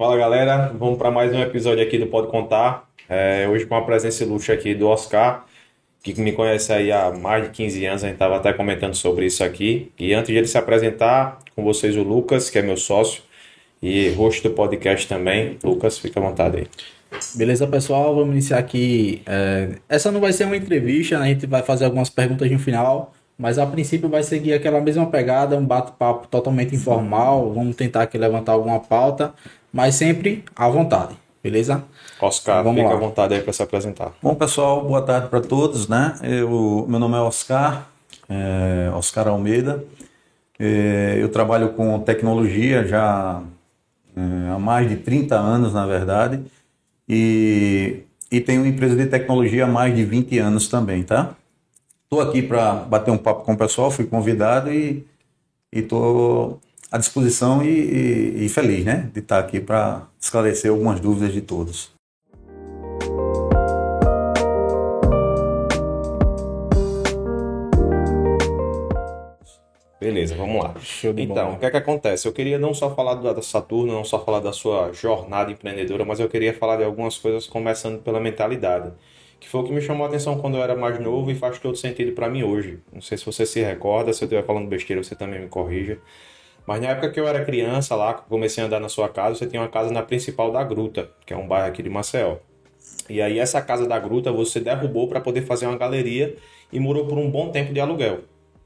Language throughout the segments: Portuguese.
Fala galera, vamos para mais um episódio aqui do Pode Contar. É, hoje com a presença ilustre aqui do Oscar, que me conhece aí há mais de 15 anos, a gente estava até comentando sobre isso aqui. E antes de ele se apresentar, com vocês o Lucas, que é meu sócio e host do podcast também. Lucas, fica à vontade aí. Beleza, pessoal? Vamos iniciar aqui. É, essa não vai ser uma entrevista, né? a gente vai fazer algumas perguntas no final, mas a princípio vai seguir aquela mesma pegada, um bate-papo totalmente informal. Vamos tentar aqui levantar alguma pauta, mas sempre à vontade, beleza? Oscar, Vamos fica lá. à vontade aí para se apresentar. Bom, pessoal, boa tarde para todos, né? Eu, meu nome é Oscar, é, Oscar Almeida. É, eu trabalho com tecnologia já é, há mais de 30 anos, na verdade, e, e tenho uma empresa de tecnologia há mais de 20 anos também, tá? Estou aqui para bater um papo com o pessoal, fui convidado e estou à disposição e, e- e feliz, né? De estar aqui para esclarecer algumas dúvidas de todos. Beleza, vamos lá. Então, o que é que acontece? Eu queria não só falar da da Saturno, não só falar da sua jornada empreendedora, mas eu queria falar de algumas coisas começando pela mentalidade, que foi o que me chamou a atenção quando eu era mais novo e faz todo sentido para mim hoje. Não sei se você se recorda, se eu estiver falando besteira, você também me corrija. Mas na época que eu era criança lá, comecei a andar na sua casa, você tinha uma casa na principal da Gruta, que é um bairro aqui de Maceió. E aí essa casa da gruta você derrubou para poder fazer uma galeria e morou por um bom tempo de aluguel,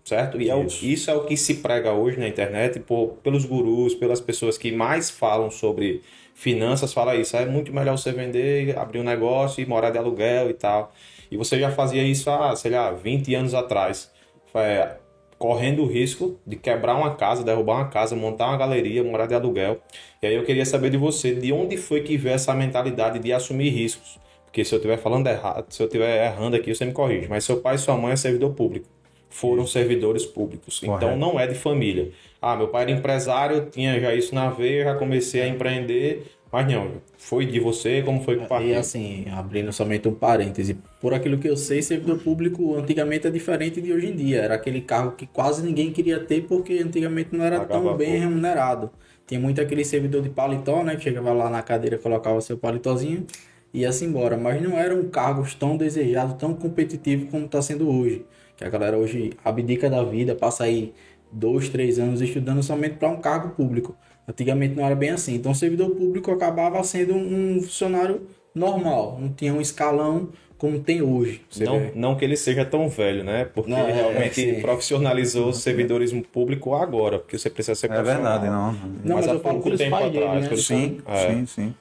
certo? E é o- Isso. isso é o que se prega hoje na internet por, pelos gurus, pelas pessoas que mais falam sobre finanças, fala isso, é muito melhor você vender, abrir um negócio e morar de aluguel e tal. E você já fazia isso há, sei lá, 20 anos atrás. É, correndo o risco de quebrar uma casa, derrubar uma casa, montar uma galeria, morar de aluguel. E aí eu queria saber de você, de onde foi que veio essa mentalidade de assumir riscos? Porque se eu estiver falando errado, se eu estiver errando aqui, você me corrige. Mas seu pai e sua mãe é servidor público. Foram servidores públicos. Então Correto. não é de família. Ah, meu pai era empresário, tinha já isso na veia, já comecei a empreender. Mas não, foi de você, como foi que E partiu? assim, abrindo somente um parêntese, por aquilo que eu sei, servidor público antigamente é diferente de hoje em dia. Era aquele cargo que quase ninguém queria ter porque antigamente não era tão bem pouco. remunerado. Tinha muito aquele servidor de paletó, né? Que chegava lá na cadeira, colocava seu paletózinho e ia-se embora. Mas não eram cargos tão desejados, tão competitivos como está sendo hoje. Que a galera hoje abdica da vida, passa aí dois, três anos estudando somente para um cargo público. Antigamente não era bem assim. Então, o servidor público acabava sendo um funcionário normal, não tinha um escalão como tem hoje. Não, vê. não que ele seja tão velho, né? Porque Não, ele é, realmente sim. profissionalizou o servidorismo público agora, porque você precisa ser É verdade, não. Não, mas há eu falo pelos tempo dele, atrás, né? Sim, É. sim, sim.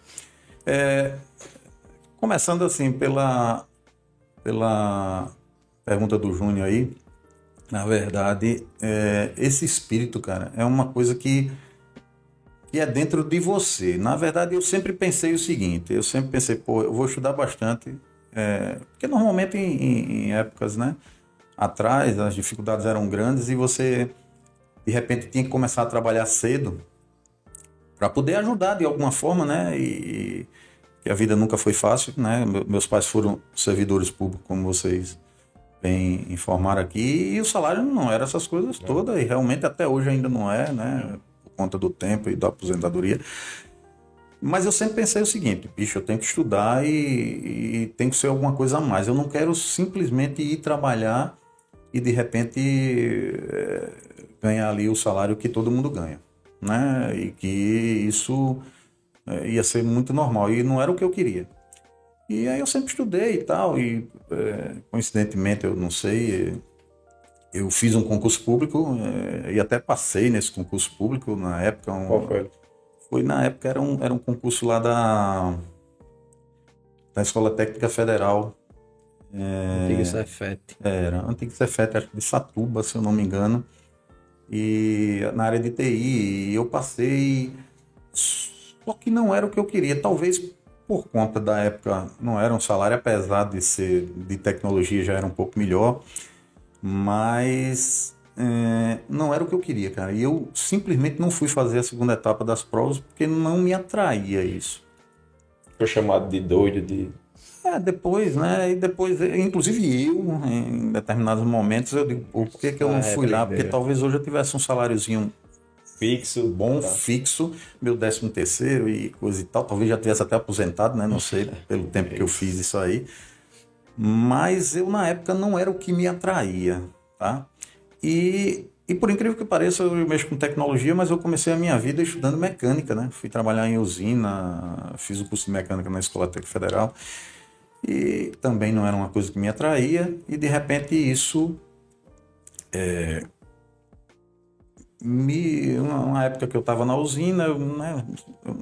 É, começando assim pela, pela pergunta do Júnior aí, na verdade, é, esse espírito, cara, é uma coisa que, que é dentro de você. Na verdade, eu sempre pensei o seguinte, eu sempre pensei, pô, eu vou estudar bastante, é, porque normalmente em, em- épocas, né, atrás, as dificuldades eram grandes e você, de repente, tinha que começar a trabalhar cedo, para poder ajudar de alguma forma, né? E, que a vida nunca foi fácil, né? Me- Meus pais foram servidores públicos, como vocês bem informaram aqui, e o salário não era essas coisas todas, e realmente até hoje ainda não é, né? Conta do tempo e da aposentadoria. Mas eu sempre pensei o seguinte, bicho, eu tenho que estudar e, e tem que ser alguma coisa a mais. Eu não quero simplesmente ir trabalhar e de repente eh, ganhar ali o salário que todo mundo ganha, né? E que isso eh, ia ser muito normal e não era o que eu queria. E aí eu sempre estudei e tal e eh, coincidentemente eu não sei, eu fiz um concurso público eh, e até passei nesse concurso público na época. um- Qual foi? foi na época, era um, era um concurso lá da, da Escola Técnica Federal. É, Antigo Cefete. era, antigo Cefete, acho que de Satuba, se eu não me engano. E na área de TI, e eu passei. Só que não era o que eu queria. Talvez por conta da época, não era um salário, apesar de ser de tecnologia, já era um pouco melhor. Mas é, não era o que eu queria, cara. E eu simplesmente não fui fazer a segunda etapa das provas porque não me atraía isso. Foi chamado de doido, de. É, depois, né? E depois, inclusive eu, em determinados momentos, eu digo, por que, que eu Ah, não é, fui lá? brincadeira. Porque talvez hoje eu tivesse um saláriozinho fixo. Bom tá. fixo, meu décimo terceiro e coisa e tal. Talvez já tivesse até aposentado, né? Não sei, pelo tempo que eu fiz isso aí. Mas eu, na época, não era o que me atraía, tá? E, e por incrível que pareça, eu mexo com tecnologia, mas eu comecei a minha vida estudando mecânica, né? Fui trabalhar em usina, fiz o curso de mecânica na Escola Técnica Federal e também não era uma coisa que me atraía e de repente isso é, me uma, uma, época que eu estava na usina eu, né,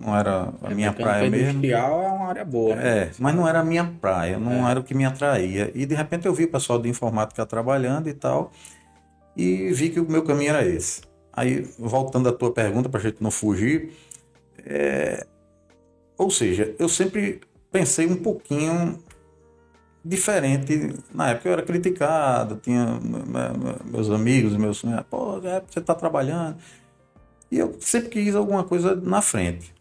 não era a, minha praia mesmo industrial é uma área boa né? é mas não era a minha praia não é. era o que me atraía e de repente eu vi o pessoal de informática trabalhando e tal e vi que o meu caminho era esse aí voltando à tua pergunta para a gente não fugir é, ou seja eu sempre pensei um pouquinho diferente. Na época eu era criticado, tinha meus amigos, meus pô, é, você está trabalhando. E eu sempre quis alguma coisa na frente.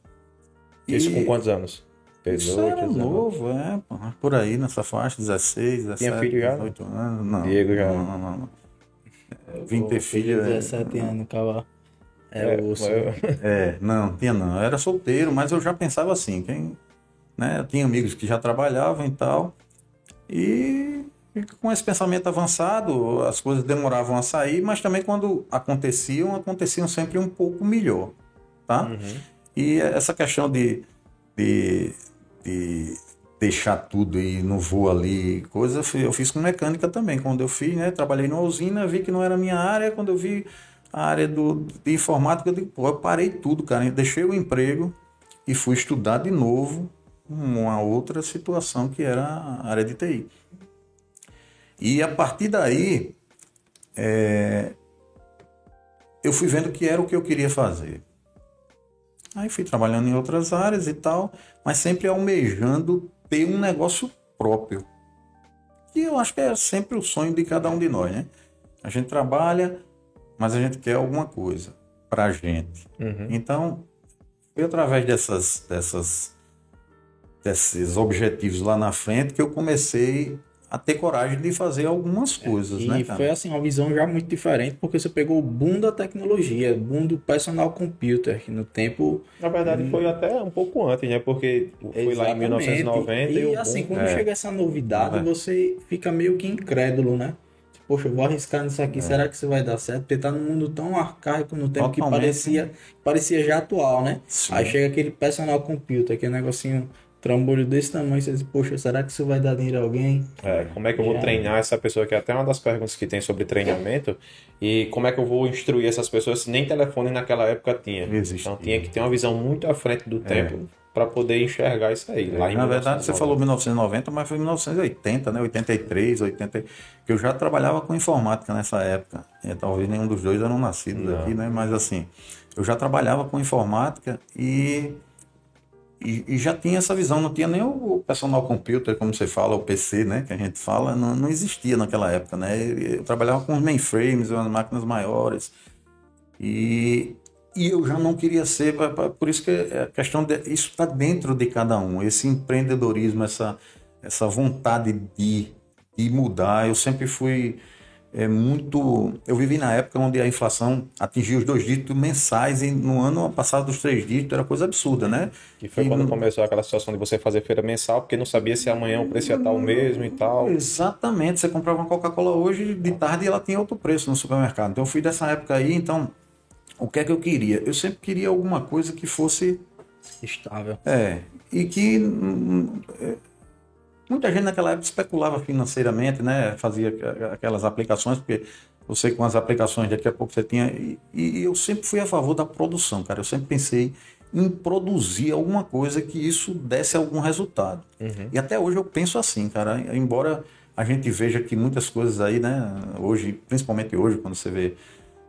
Isso e... com quantos anos? 18, Isso era novo, é, por aí nessa faixa, 16, 17, Tinha filho já? 18 anos. Não, Diego já. Não, não, não. não. Vim ter filho. 17 é, anos, cavalo. É, é, osso. é, não, tinha não. Eu era solteiro, mas eu já pensava assim, quem, né, eu tinha amigos que já trabalhavam e tal. E, e com esse pensamento avançado, as coisas demoravam a sair, mas também quando aconteciam, aconteciam sempre um pouco melhor, tá? Uhum. E essa questão de, de, de deixar tudo e não vou ali, coisa, eu fiz com mecânica também. Quando eu fiz, né, trabalhei numa usina, vi que não era minha área, quando eu vi a área do, de informática, eu digo, pô, eu parei tudo, cara, deixei o emprego e fui estudar de novo uma outra situação que era a área de TI. E a partir daí, é, eu fui vendo que era o que eu queria fazer. Aí fui trabalhando em outras áreas e tal, mas sempre almejando ter um negócio próprio. E eu acho que é sempre o sonho de cada um de nós, né? A gente trabalha, mas a gente quer alguma coisa pra gente. Uhum. Então, foi através dessas, dessas desses objetivos lá na frente que eu comecei a ter coragem de fazer algumas coisas, é, né, E foi assim, uma visão já muito diferente, porque você pegou o boom da tecnologia, boom do personal computer, que no tempo... Na verdade, hum... foi até um pouco antes, né? Porque foi Exatamente. lá em 1990 e, e assim, quando é. chega essa novidade, é. você fica meio que incrédulo, né? Poxa, eu vou arriscar nisso aqui, é. será que isso vai dar certo? Porque tá num mundo tão arcaico no tempo Totalmente. que parecia, parecia já atual, né? Sim. Aí chega aquele personal computer, aquele negocinho trambolho desse tamanho, você diz, poxa, será que isso vai dar dinheiro a alguém? É, como é que eu vou é. treinar essa pessoa, que é até uma das perguntas que tem sobre treinamento, e como é que eu vou instruir essas pessoas se nem telefone naquela época tinha. Existe. Então tinha que ter uma visão muito à frente do é. tempo para poder enxergar isso aí. Lá em Na verdade, você falou 1990, mas foi 1980, né? 83, 80, que eu já trabalhava com informática nessa época. E, talvez nenhum dos dois eram nascidos Não. aqui, né? Mas assim, eu já trabalhava com informática e e, e, já tinha essa visão, não tinha nem o personal computer, como você fala, o PC, né, que a gente fala, não, não existia naquela época, né? Eu trabalhava com os mainframes, as máquinas maiores. E, e eu já não queria ser, por isso que a questão de, isso está dentro de cada um, esse empreendedorismo, essa, essa vontade de, de mudar. Eu sempre fui é muito. Eu vivi na época onde a inflação atingia os dois dígitos mensais e no ano passado dos três dígitos era coisa absurda, né? Que foi e quando começou aquela situação de você fazer feira mensal, porque não sabia se amanhã o preço ia estar o mesmo e tal. Exatamente. Você comprava uma Coca-Cola hoje, de tarde ela tinha outro preço no supermercado. Então eu fui dessa época aí, então o que é que eu queria? Eu sempre queria alguma coisa que fosse estável. É. E que hum, hum, Muita gente naquela época especulava financeiramente, né? Fazia aquelas aplicações, porque eu sei que com as aplicações daqui a pouco você tinha. E, e, eu sempre fui a favor da produção, cara. Eu sempre pensei em produzir alguma coisa que isso desse algum resultado. Uhum. E até hoje eu penso assim, cara. Embora a gente veja que muitas coisas aí, né? Hoje, principalmente hoje, quando você vê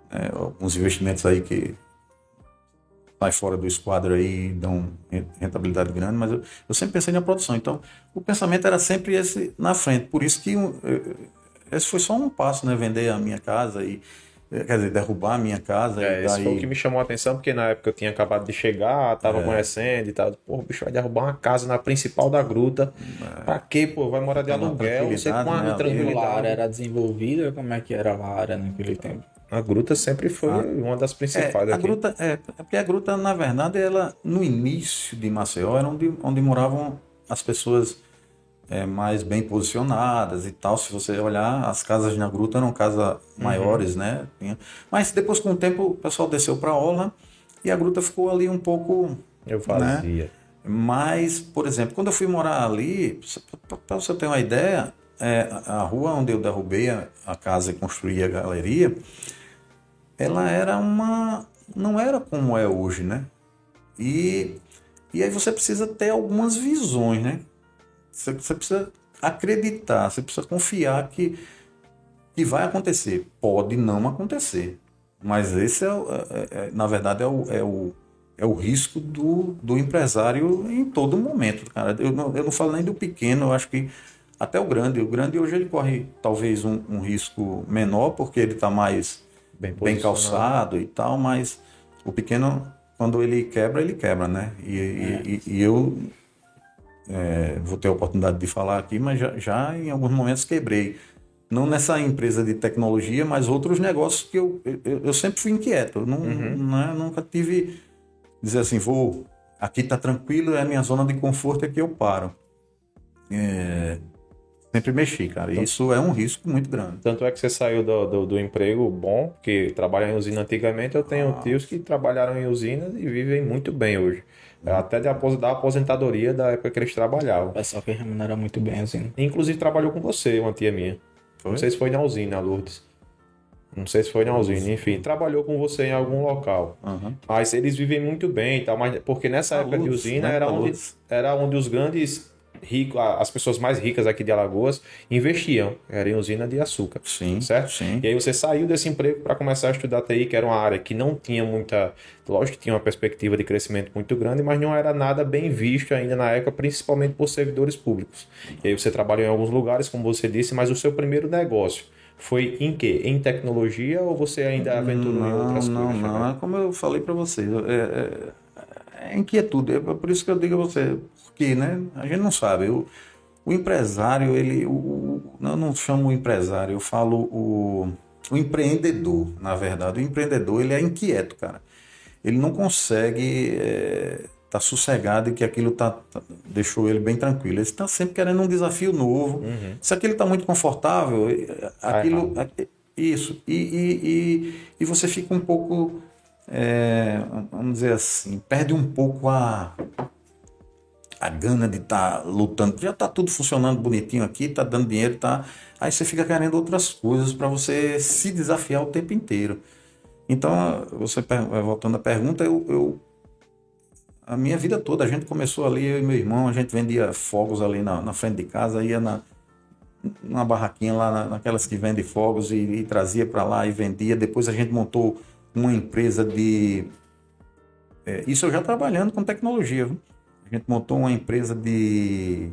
é, alguns investimentos aí que sai fora do esquadro aí dão rentabilidade grande, mas eu, eu, sempre pensei na produção. Então, o pensamento era sempre esse na frente. Por isso que esse foi só um passo, né? Vender a minha casa e, quer dizer, derrubar a minha casa. É, e esse daí... foi o que me chamou a atenção, porque na época eu tinha acabado de chegar, tava É. conhecendo e tal. Pô, o bicho vai derrubar uma casa na principal da gruta. Pra quê, pô? Vai morar de É. Aluguel, você com tranquilidade, uma né? E a área tranquilidade. era desenvolvida, como é que era a área naquele tempo? A gruta sempre foi Ah. uma das principais É, a aqui. gruta, é, é porque a gruta, na verdade, ela no início de Maceió era onde, onde moravam as pessoas é, mais bem posicionadas e tal. Se você olhar, as casas na gruta eram casas maiores, né? Mas depois, com o tempo, o pessoal desceu para a Orla e a gruta ficou ali um pouco Eu fazia. mas, por exemplo, quando eu fui morar ali, para você ter uma ideia, é, a rua onde eu derrubei a, a casa e construí a galeria, ela era uma. não era como é hoje, né? E, e aí você precisa ter algumas visões, né? Você, você precisa acreditar, você precisa confiar que, que vai acontecer. Pode não acontecer. Mas esse, é, o- é- é- na verdade, é o, é o, é o risco do, do empresário em todo momento, cara. Eu não, eu não falo nem do pequeno, eu acho que até o grande. O grande hoje ele corre talvez um, um risco menor, porque ele está mais Bem, bem calçado e tal, mas o pequeno, quando ele quebra, ele quebra, né? E, e- e- e eu é, vou ter a oportunidade de falar aqui, mas já, já em alguns momentos quebrei. Não nessa empresa de tecnologia, mas outros negócios que eu, eu, eu sempre fui inquieto. Eu não, né, nunca tive dizer assim, vou, aqui tá tranquilo, é a minha zona de conforto, é que eu paro. É, sempre mexi, cara. E Isso é um risco muito grande. Tanto é que você saiu do, do, do emprego bom, que trabalha em usina antigamente. Eu tenho Ah. tios que trabalharam em usinas e vivem muito bem hoje. É Até de apos- da aposentadoria da época que eles O trabalhavam. pessoal que remunera muito bem, assim. Inclusive trabalhou com você, uma tia minha. Foi? Não sei se foi na usina, Lourdes. Não sei se foi na usina, enfim, trabalhou com você em algum local. Aham. Mas eles vivem muito bem e tal, mas porque nessa época de Lourdes, usina né? era A onde, era onde os grandes ricos, as pessoas mais ricas aqui de Alagoas investiam. Era em usina de açúcar. Sim, Certo? sim. E aí você saiu desse emprego para começar a estudar TI, que era uma área que não tinha muita. Lógico que tinha uma perspectiva de crescimento muito grande, mas não era nada bem visto ainda na época, principalmente por servidores públicos. E aí você trabalhou em alguns lugares, como você disse, mas o seu primeiro negócio foi em quê? Em tecnologia ou você ainda aventurou em Não, outras não, coisas? não. É como eu falei para você. É, é, é inquietude. É por isso que eu digo a você. Né? A gente não sabe. O, o empresário, ele. O, eu não chamo o empresário, eu falo o, o empreendedor, na verdade. O empreendedor, ele é inquieto, cara. Ele não consegue estar sossegado e que aquilo tá, tá- deixou ele bem tranquilo. Ele está sempre querendo um desafio novo. Uhum. Se aquilo está muito confortável, eh, aquilo. eh, Isso. E, e, e, e você fica um pouco. eh, vamos dizer assim, perde um pouco a. A gana de estar lutando. Já está tudo funcionando bonitinho aqui, está dando dinheiro, tá. Aí você fica querendo outras coisas para você se desafiar o tempo inteiro. Então, você per- voltando à pergunta, eu, eu- a minha vida toda, a gente começou ali, eu e meu irmão, a gente vendia fogos ali na, na frente de casa, ia na, numa barraquinha lá, na- naquelas que vendem fogos e, e trazia para lá e vendia. Depois a gente montou uma empresa de. é, isso eu já trabalhando com tecnologia. viu? A gente montou uma empresa de.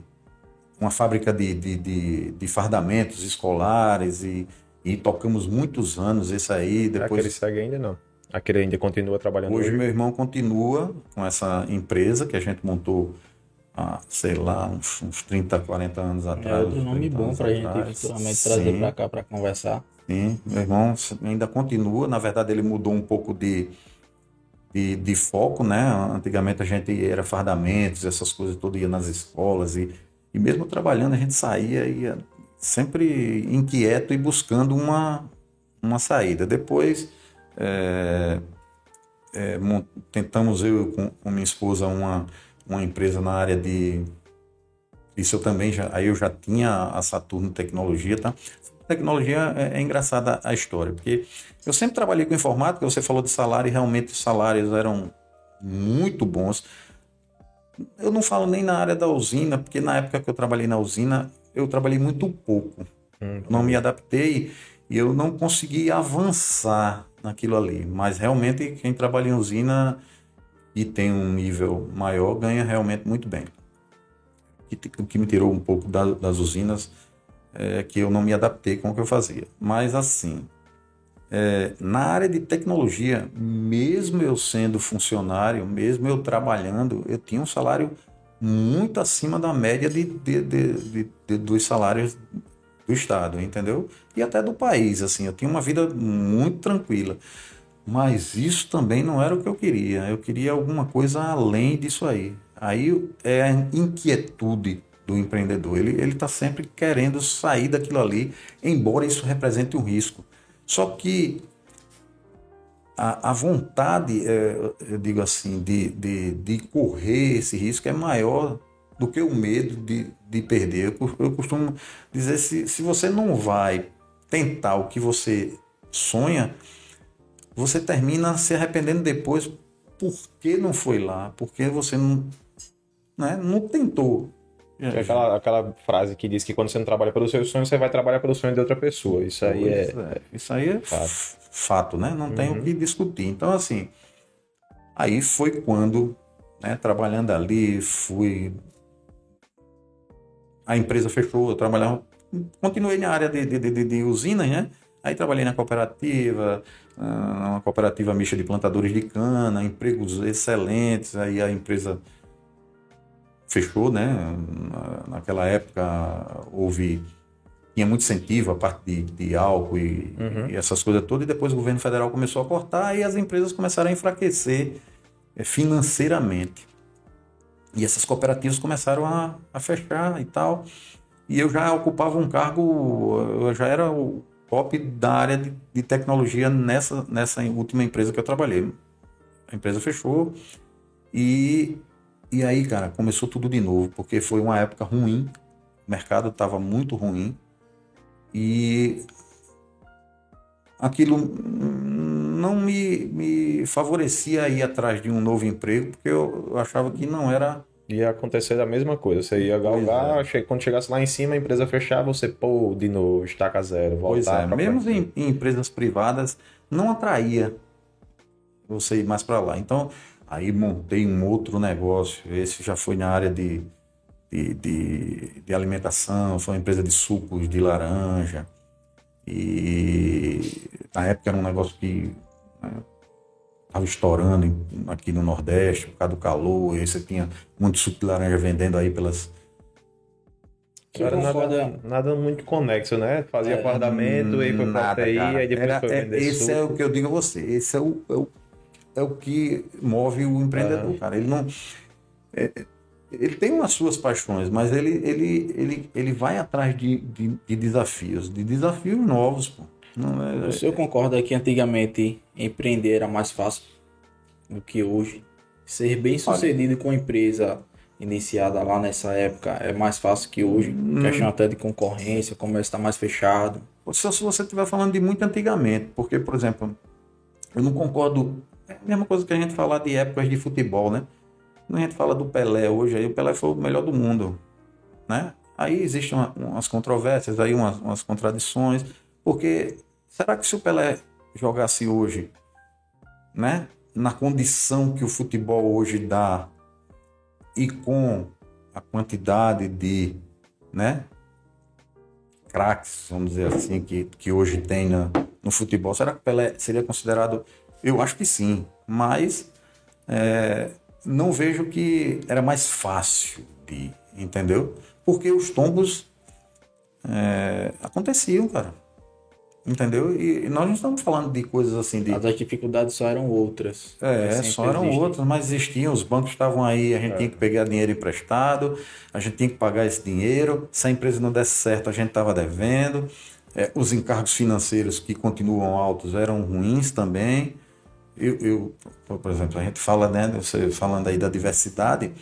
uma fábrica de, de, de, de fardamentos escolares e, e tocamos muitos anos isso aí. Depois ele segue ainda não? Aquele ainda continua trabalhando Hoje hoje? meu irmão continua com essa empresa que a gente montou há, sei lá, uns, uns 30, 40 anos É atrás. outro nome 30 bom anos pra gente atrás. futuramente trazer Sim, pra cá pra conversar. Sim, meu irmão ainda continua. Na verdade, ele mudou um pouco de, de, de foco, né? Antigamente a gente era fardamentos, essas coisas todas, ia nas escolas e, e mesmo trabalhando a gente saía, ia sempre inquieto e buscando uma, uma saída. Depois é, é, tentamos eu com, com minha esposa uma, uma empresa na área de isso eu também já aí eu já tinha a Saturno Tecnologia, tá? Tecnologia é, é engraçada a história, porque eu sempre trabalhei com informática, você falou de salário e realmente os salários eram muito bons. Eu não falo nem na área da usina, porque na época que eu trabalhei na usina, eu trabalhei muito pouco. Não me adaptei e eu não consegui avançar naquilo ali. Mas realmente quem trabalha em usina e tem um nível maior ganha realmente muito bem. O que- me tirou um pouco da- das usinas é que eu não me adaptei com o que eu fazia. Mas assim, é, na área de tecnologia, mesmo eu sendo funcionário, mesmo eu trabalhando, eu tinha um salário muito acima da média de, de, de, de dos salários do Estado, entendeu? E até do país, assim, eu tinha uma vida muito tranquila. Mas isso também não era o que eu queria. Eu queria alguma coisa além disso aí. Aí é a inquietude do empreendedor. Ele está sempre querendo sair daquilo ali, embora isso represente um risco. Só que a, a vontade, é, eu digo assim, de, de, de correr esse risco é maior do que o medo de, de perder. Eu, eu costumo dizer: se, se você não vai tentar o que você sonha, você termina se arrependendo depois por que não foi lá, porque você não, né, não tentou. É aquela, aquela frase que diz que quando você não trabalha pelo seu sonho, você vai trabalhar pelo sonho de outra pessoa. Isso aí é, é, Isso aí é fato, fato né? Não uhum. tem o uhum. que discutir. Então, assim, aí foi quando, né, trabalhando ali, fui. A empresa fechou, eu trabalhava. Continuei na área de, de, de, de usinas, né? Aí trabalhei na cooperativa, ah, uma cooperativa mista de plantadores de cana, empregos excelentes, aí a empresa fechou, né? Naquela época houve tinha muito incentivo a parte de, de álcool e, uhum. e, essas coisas todas, e depois o governo federal começou a cortar e as empresas começaram a enfraquecer é, financeiramente. E essas cooperativas começaram a, a fechar e tal. E eu já ocupava um cargo, eu já era o top da área de, de tecnologia nessa, nessa última empresa que eu trabalhei. A empresa fechou e e aí, cara, começou tudo de novo, porque foi uma época ruim, o mercado estava muito ruim e aquilo não me, me favorecia a ir atrás de um novo emprego, porque eu, achava que não era. Ia acontecer a mesma coisa. Você ia galgar, é. quando chegasse lá em cima, a empresa fechava, você, pô, de novo, estaca zero, voltar. Pois é, mesmo em, em, empresas privadas, não atraía você ir mais para lá. Então, Aí montei um outro negócio, esse já foi na área de, de, de, de alimentação, foi uma empresa de sucos de laranja. E na época era um negócio que estava né, estourando aqui no Nordeste por causa do calor. E aí você tinha muito suco de laranja vendendo aí pelas. Era nada, nada muito conexo, né? Fazia é, fardamento, aí foi pra TI, aí depois era, foi vender é, Esse suco. é o que eu digo a você. Esse é o, é o é o que move o empreendedor, cara. Ele não. É, ele tem umas suas paixões, mas ele, ele, ele, ele vai atrás de, de, de desafios, de desafios novos, pô. Não é, o senhor concorda que antigamente empreender era mais fácil do que hoje? Ser bem sucedido Olha, com a empresa iniciada lá nessa época é mais fácil que hoje? Hum, questão até de concorrência, o comércio está mais fechado. Só se você estiver falando de muito antigamente, porque, por exemplo, eu não concordo é mesma coisa que a gente falar de épocas de futebol, né? Quando a gente fala do Pelé hoje, aí o Pelé foi o melhor do mundo, né? Aí existem uma, umas controvérsias, aí umas, umas contradições, porque será que se o Pelé jogasse hoje, né? Na condição que o futebol hoje dá e com a quantidade de, né? Craques, vamos dizer assim, que, que hoje tem no futebol, será que o Pelé seria considerado eu acho que sim, mas é, não vejo que era mais fácil de, entendeu? Porque os tombos é, aconteciam, cara. Entendeu? E nós não estamos falando de coisas assim de. As dificuldades só eram outras. É, só eram existem. outras, mas existiam, os bancos estavam aí, a gente é. tinha que pegar dinheiro emprestado, a gente tinha que pagar esse dinheiro. Se a empresa não desse certo, a gente estava devendo. É, os encargos financeiros que continuam altos eram ruins também. Eu, eu, por exemplo, a gente fala, né, você falando aí da diversidade,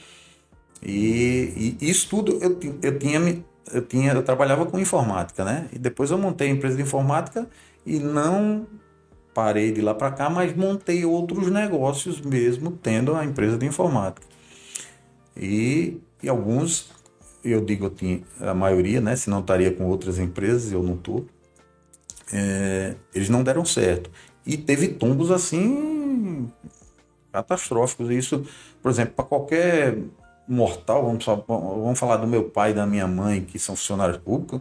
e, e isso tudo eu, eu tinha eu tinha eu trabalhava com informática, né? E depois eu montei a empresa de informática e não parei de lá para cá, mas montei outros negócios mesmo tendo a empresa de informática. E, e alguns, eu digo eu tinha a maioria, né? Se não estaria com outras empresas, eu não estou. É, eles não deram certo. E teve tombos assim catastróficos. Isso, por exemplo, para qualquer mortal, vamos, vamos falar do meu pai e da minha mãe, que são funcionários públicos,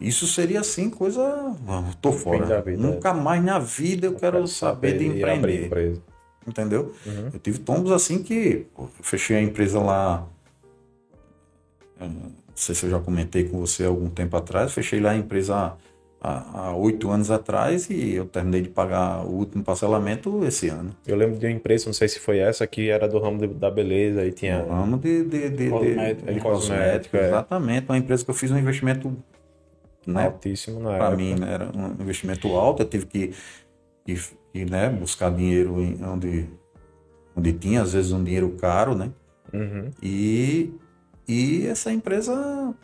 Isso seria assim, coisa. Tô fora. da vida, Nunca mais na vida eu quero saber de empreender. Entendeu? Uhum. Eu tive tombos assim que pô, fechei a empresa lá. eh, Não sei se eu já comentei com você algum tempo atrás. Fechei lá a empresa há oito anos atrás e eu terminei de pagar o último parcelamento esse ano. Eu lembro de uma empresa, não sei se foi essa, que era do ramo de- da beleza e tinha. No ramo de, de, de, Cosmético, de cosmético, é. exatamente. Uma empresa que eu fiz um investimento né, Altíssimo na para mim né, era um investimento alto, eu tive que, que, que, né, buscar dinheiro em onde, onde tinha, às vezes um dinheiro caro, né? Uhum. E, e essa empresa,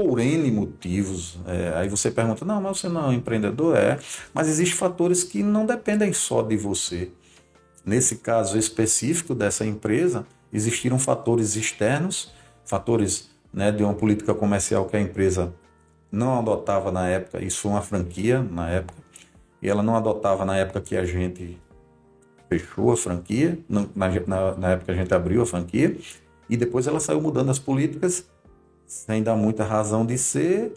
por N motivos, é, aí você pergunta, não, mas você não é um empreendedor? É, mas existem fatores que não dependem só de você. Nesse caso específico dessa empresa, existiram fatores externos, fatores né, de uma política comercial que a empresa não adotava na época, isso foi uma franquia na época, e ela não adotava na época que a gente fechou a franquia, na, na, na época que a gente abriu a franquia, e depois ela saiu mudando as políticas, sem dar muita razão de ser,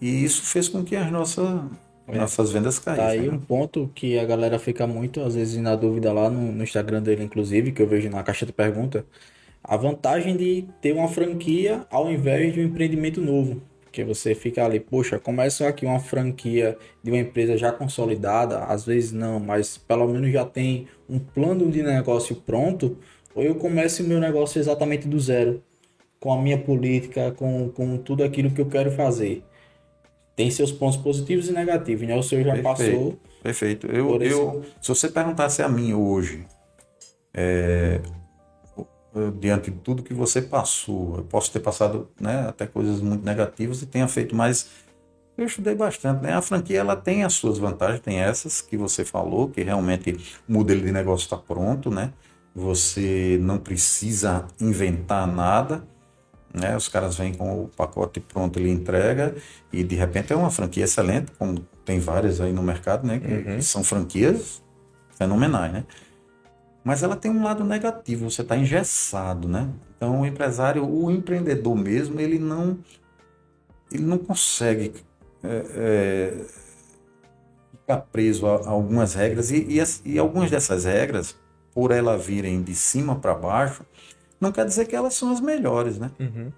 e isso fez com que as nossas, nossas vendas Tá caíssem. aí né? um ponto que a galera fica muito, às vezes, na dúvida lá no, no Instagram dele, inclusive, que eu vejo na caixa de pergunta. A vantagem de ter uma franquia ao invés de um empreendimento novo. Porque você fica ali, poxa, começa aqui uma franquia de uma empresa já consolidada, às vezes não, mas pelo menos já tem um plano de negócio pronto, ou eu começo o meu negócio exatamente do zero, com a minha política, com, com tudo aquilo que eu quero fazer. Tem seus pontos positivos e negativos, né? O senhor já Perfeito. passou Perfeito. Eu, esse- eu, se você perguntasse a mim hoje, é, diante de tudo que você passou, eu posso ter passado né, até coisas muito negativas e tenha feito, mas eu estudei bastante. Né? A franquia ela tem as suas vantagens, tem essas que você falou, que realmente o modelo de negócio está pronto, né? Você não precisa inventar nada. Né? Os caras vêm com o pacote pronto, ele entrega e de repente é uma franquia excelente, como tem várias aí no mercado, né? Que, que são franquias fenomenais, né? Mas ela tem um lado negativo, você está engessado, né? Então o empresário, o empreendedor mesmo, ele não, ele não consegue é, é, ficar preso a, a algumas regras e, e, e algumas dessas regras, por ela virem de cima para baixo, não quer dizer que elas são as melhores, né? Uhum.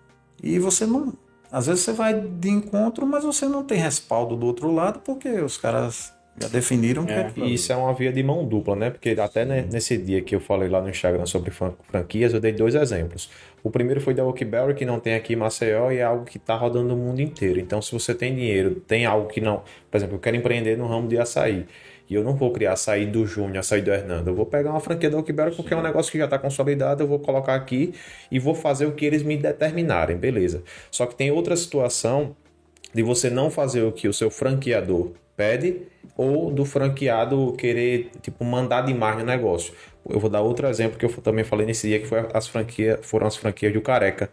E você não. Às vezes você vai de encontro, mas você não tem respaldo do outro lado, porque os caras já definiram que É, é, E isso é uma via de mão dupla, né? Porque até ne- nesse dia que eu falei lá no Instagram sobre fran- franquias, eu dei dois exemplos. O primeiro foi da Oakberry, que não tem aqui em Maceió, e é algo que está rodando no mundo inteiro. Então, se você tem dinheiro, tem algo que não. Por exemplo, eu quero empreender no ramo de açaí. E eu não vou criar açaí do Júnior, açaí do Hernando. Eu vou pegar uma franquia da Oakberry porque é um negócio que já está consolidado, eu vou colocar aqui e vou fazer o que eles me determinarem, beleza. Só que tem outra situação de você não fazer o que o seu franqueador pede ou do franqueado querer tipo mandar demais no negócio. Eu vou dar outro exemplo que eu também falei nesse dia que foi as franquias, foram as franquias do Careca.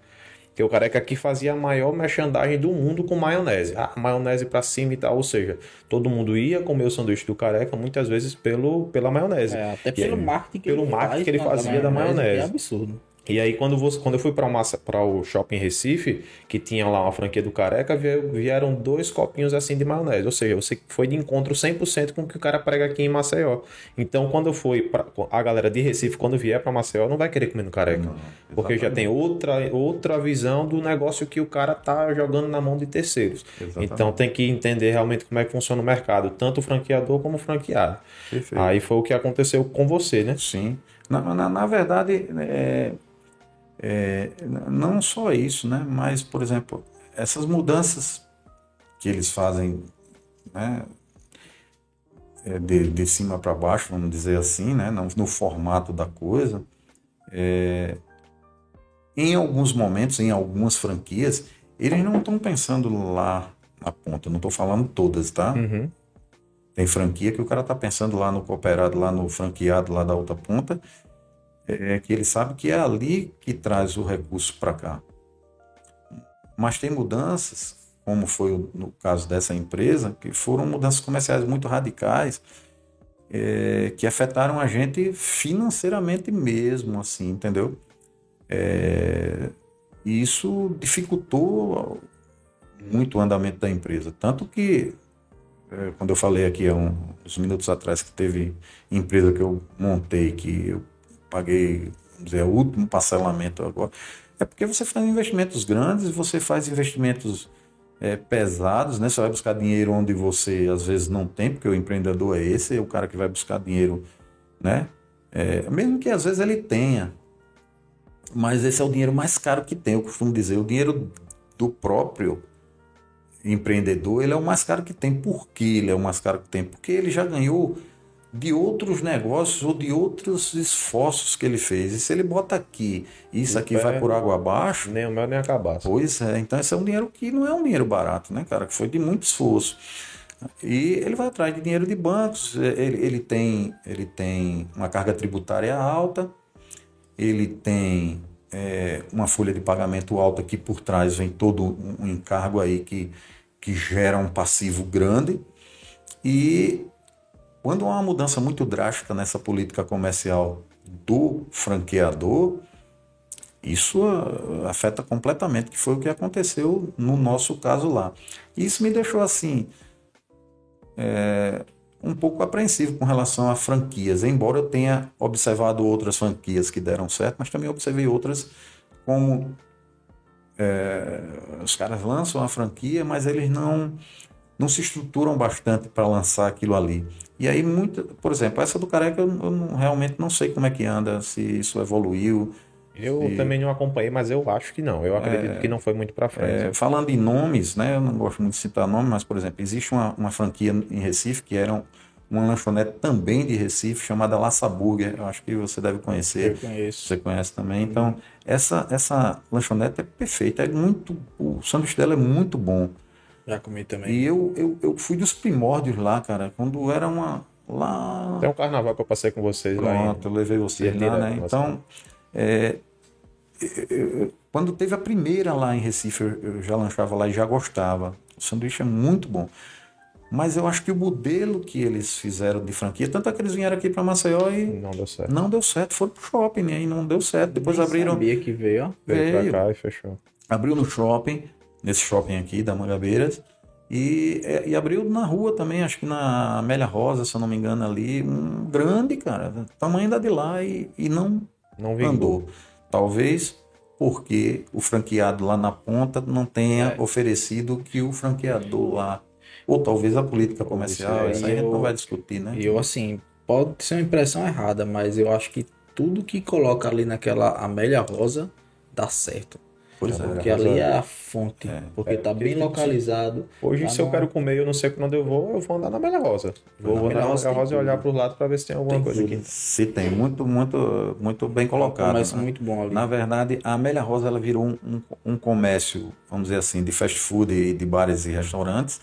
Que o Careca aqui fazia a maior merchandising do mundo com maionese. Ah, maionese pra cima e tal, ou seja, todo mundo ia comer o sanduíche do Careca muitas vezes pelo pela maionese. É, até E pelo aí, marketing que pelo ele marketing faz, que ele né, fazia da maionese. que É absurdo. E aí, quando, você, quando eu fui para o shopping Recife, que tinha lá uma franquia do Careca, vie- vieram dois copinhos assim de maionese. Ou seja, você foi de encontro 100% com o que o cara prega aqui em Maceió. Então, quando eu fui, pra, a galera de Recife, quando vier para Maceió, não vai querer comer no Careca. porque já tem outra, outra visão do negócio que o cara tá jogando na mão de terceiros. Exatamente. Então, tem que entender realmente como é que funciona o mercado, tanto o franqueador como o franqueado. Perfeito. Aí foi o que aconteceu com você, né? Sim. Na, na, na verdade, é, é, não só isso, né? Mas, por exemplo, essas mudanças que eles fazem né? é, de, de cima para baixo, vamos dizer assim, né? no, no formato da coisa, é, em alguns momentos, em algumas franquias, eles não estão pensando lá na ponta. Eu não estou falando todas, tá? Uhum. Tem franquia que o cara tá pensando lá no cooperado, lá no franqueado, lá da outra ponta, é que ele sabe que é ali que traz o recurso para cá. Mas tem mudanças, como foi no caso dessa empresa, que foram mudanças comerciais muito radicais, é, que afetaram a gente financeiramente mesmo, assim, entendeu? É, e isso dificultou muito o andamento da empresa. Tanto que, é, quando eu falei aqui há uns minutos atrás que teve empresa que eu montei, que eu paguei, vamos dizer, o último parcelamento agora, é porque você faz investimentos grandes, você faz investimentos é, pesados, né? Você vai buscar dinheiro onde você às vezes não tem, porque o empreendedor é esse, é o cara que vai buscar dinheiro, né? É, mesmo que às vezes ele tenha, mas esse é o dinheiro mais caro que tem, eu costumo dizer. O dinheiro do próprio empreendedor, ele é o mais caro que tem. Por que ele é o mais caro que tem? Porque ele já ganhou de outros negócios ou de outros esforços que ele fez. E se ele bota aqui, isso aqui vai por água abaixo. Nem o mel nem a cabaça. Pois é, então esse é um dinheiro que não é um dinheiro barato, né, cara? Que foi de muito esforço. E ele vai atrás de dinheiro de bancos, ele, ele, tem, ele tem uma carga tributária alta, ele tem é, uma folha de pagamento alta que por trás vem todo um encargo aí que, que gera um passivo grande. E quando há uma mudança muito drástica nessa política comercial do franqueador, isso afeta completamente, que foi o que aconteceu no nosso caso lá. E isso me deixou assim, é, um pouco apreensivo com relação a franquias, embora eu tenha observado outras franquias que deram certo, mas também observei outras como é, os caras lançam a franquia, mas eles não não se estruturam bastante para lançar aquilo ali. E aí, muito, por exemplo, essa do Careca eu, eu não, realmente não sei como é que anda, se isso evoluiu. Eu se... também não acompanhei, mas eu acho que não. Eu acredito é, que não foi muito para frente. É, falando em nomes, né, eu não gosto muito de citar nomes, mas, por exemplo, existe uma, uma franquia em Recife que era uma lanchonete também de Recife chamada Laça Burger. Eu acho que você deve conhecer. Eu conheço. Você conhece também. Então, essa, essa lanchonete é perfeita. É muito, o sanduíche dela é muito bom. Já comi também. E eu, eu, eu fui dos primórdios lá, cara. Quando era uma. Lá. Tem um carnaval que eu passei com vocês Pronto, lá. Pronto, eu levei vocês lá, né? Então. É, quando teve a primeira lá em Recife, eu já lanchava lá e já gostava. O sanduíche é muito bom. Mas eu acho que o modelo que eles fizeram de franquia, tanto é que eles vieram aqui para Maceió e. Não deu certo. Não deu certo, foram pro shopping, né? E não deu certo. Depois Nem abriram. sabia que veio, ó. Veio, Veio. pra cá e fechou. Abriu no shopping, nesse shopping aqui da Mangabeiras. E, e abriu na rua também, acho que na Amélia Rosa, se eu não me engano, ali. Um grande, cara. Tamanho da de lá e, e não, Não vingou. andou. Talvez porque o franqueado lá na ponta não tenha É. oferecido que o franqueador lá. Ou talvez a política comercial, Isso aí aí a gente eu- não vai discutir, né? Eu, assim, pode ser uma impressão errada, mas eu acho que tudo que coloca ali naquela Amélia Rosa dá certo. Pois é. Porque ali é a fonte. Porque É, tá porque bem tipo, localizado. Hoje, Tá se eu no- quero comer eu não sei por onde eu vou, eu vou andar na Amélia Rosa. Vou Na andar na tem Rosa e olhar para os lados para ver se tem alguma Tem coisa tudo. aqui. Se tem, muito, muito, muito bem colocado. Começa né? muito bom ali. Na verdade, a Amélia Rosa ela virou um, um, um comércio, vamos dizer assim, de fast food e de bares e restaurantes.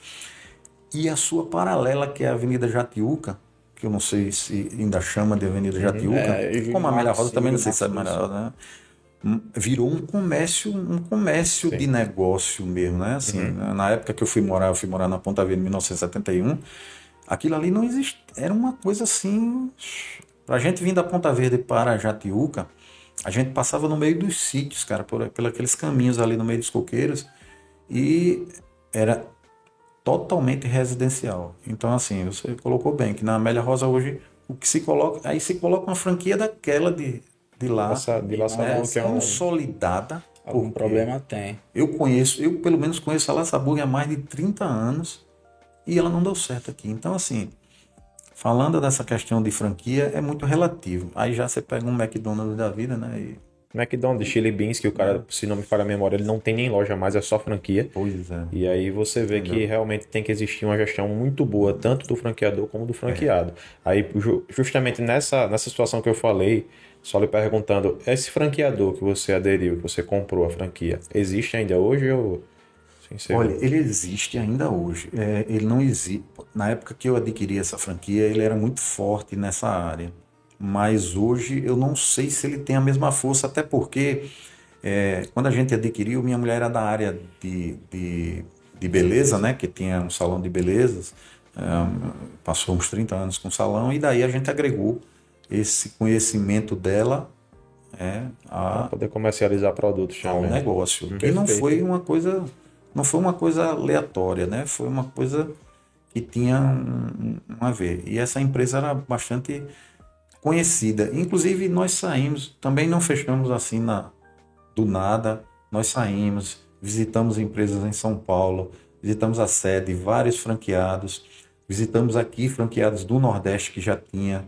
E a sua paralela, que é a Avenida Jatiuca, que eu não sei se ainda chama de Avenida Jatiuca, É, eu como a Amélia Rosa Marcos, também não eu sei se é Marcos. Amélia Rosa, né? Hum, Virou um comércio, um comércio Sim. de negócio mesmo, né? Assim, Na época que eu fui morar, eu fui morar na Ponta Verde em 1971, aquilo ali não existia, era uma coisa assim. Pra gente vir da Ponta Verde para Jatiuca, a gente passava no meio dos sítios, cara, por, por aqueles caminhos ali no meio dos coqueiros, e era totalmente residencial. Então, assim, você colocou bem que na Amélia Rosa hoje o que se coloca, aí se coloca uma franquia daquela de, de lá, Laça- de que é um- consolidada. Algum problema tem. Eu conheço, eu pelo menos conheço a Laça Burger há mais de 30 anos e ela não deu certo aqui. Então, assim, falando dessa questão de franquia, é muito relativo. Aí já você pega um McDonald's da vida, né? E, McDonald's, Chili Beans, que o cara, se não me falha a memória, ele não tem nem loja mais, é só franquia. pois é. E aí você vê que realmente tem que existir uma gestão muito boa, tanto do franqueador como do franqueado. Aí, ju- justamente nessa, nessa situação que eu falei, só lhe perguntando, esse franqueador que você aderiu, que você comprou a franquia, existe ainda hoje ou... Sem ser... Olha, ele existe ainda hoje. É, ele não existe. Na época que eu adquiri essa franquia, ele era muito forte nessa área. Mas hoje eu não sei se ele tem a mesma força, até porque é, quando a gente adquiriu, minha mulher era da área de, de, de beleza, né? Que tinha um salão de belezas. é, passou uns 30 anos com salão, e daí a gente agregou esse conhecimento dela é, a, poder comercializar produtos ao também. negócio. E não Perfeito. foi uma coisa não foi uma coisa aleatória, né? Foi uma coisa que tinha um, um a ver. E essa empresa era bastante conhecida. Inclusive, nós saímos, também não fechamos assim na, do nada, nós saímos, visitamos empresas em São Paulo, visitamos a sede, vários franqueados, visitamos aqui franqueados do Nordeste que já tinha,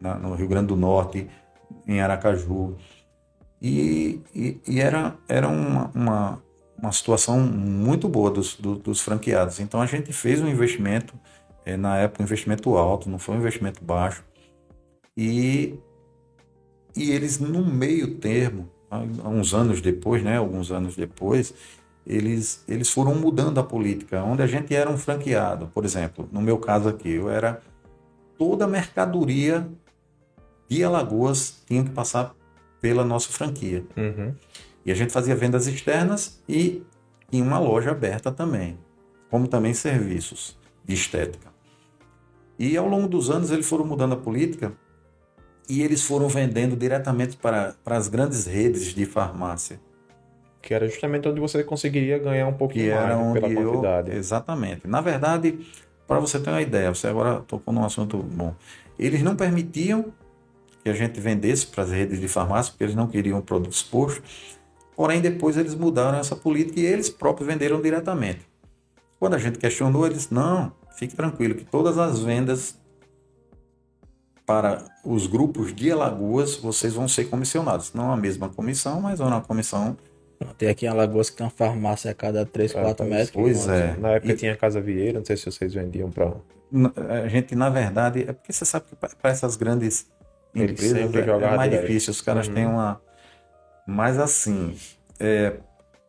na, no Rio Grande do Norte, em Aracaju. E, e, e era, era uma, uma, uma, situação muito boa dos, do, dos franqueados. Então a gente fez um investimento, é, na época, um investimento alto, não foi um investimento baixo. E, e eles, no meio termo, uns anos depois, né, alguns anos depois, eles, eles foram mudando a política, onde a gente era um franqueado. Por exemplo, no meu caso aqui, eu era toda a mercadoria de Alagoas tinha que passar pela nossa franquia. Uhum. E a gente fazia vendas externas e tinha uma loja aberta também, como também serviços de estética. E ao longo dos anos eles foram mudando a política e eles foram vendendo diretamente para, para as grandes redes de farmácia. Que era justamente onde você conseguiria ganhar um pouquinho mais pela eu, quantidade. Exatamente. Na verdade, para você ter uma ideia, você agora tocou num assunto bom. Eles não permitiam que a gente vendesse para as redes de farmácia, porque eles não queriam produto exposto. Porém, depois eles mudaram essa política e eles próprios venderam diretamente. Quando a gente questionou, eles não, fique tranquilo que todas as vendas para os grupos de Alagoas, vocês vão ser comissionados. Não a mesma comissão, mas uma comissão. Tem aqui em Alagoas que tem uma farmácia a cada 3, 4 É, metros. Pois é. Na época E- tinha Casa Vieira, não sei se vocês vendiam para. A gente, na verdade, é porque você sabe que para essas grandes Sempre é, é mais difícil. Os caras Uhum. têm uma. Mas assim,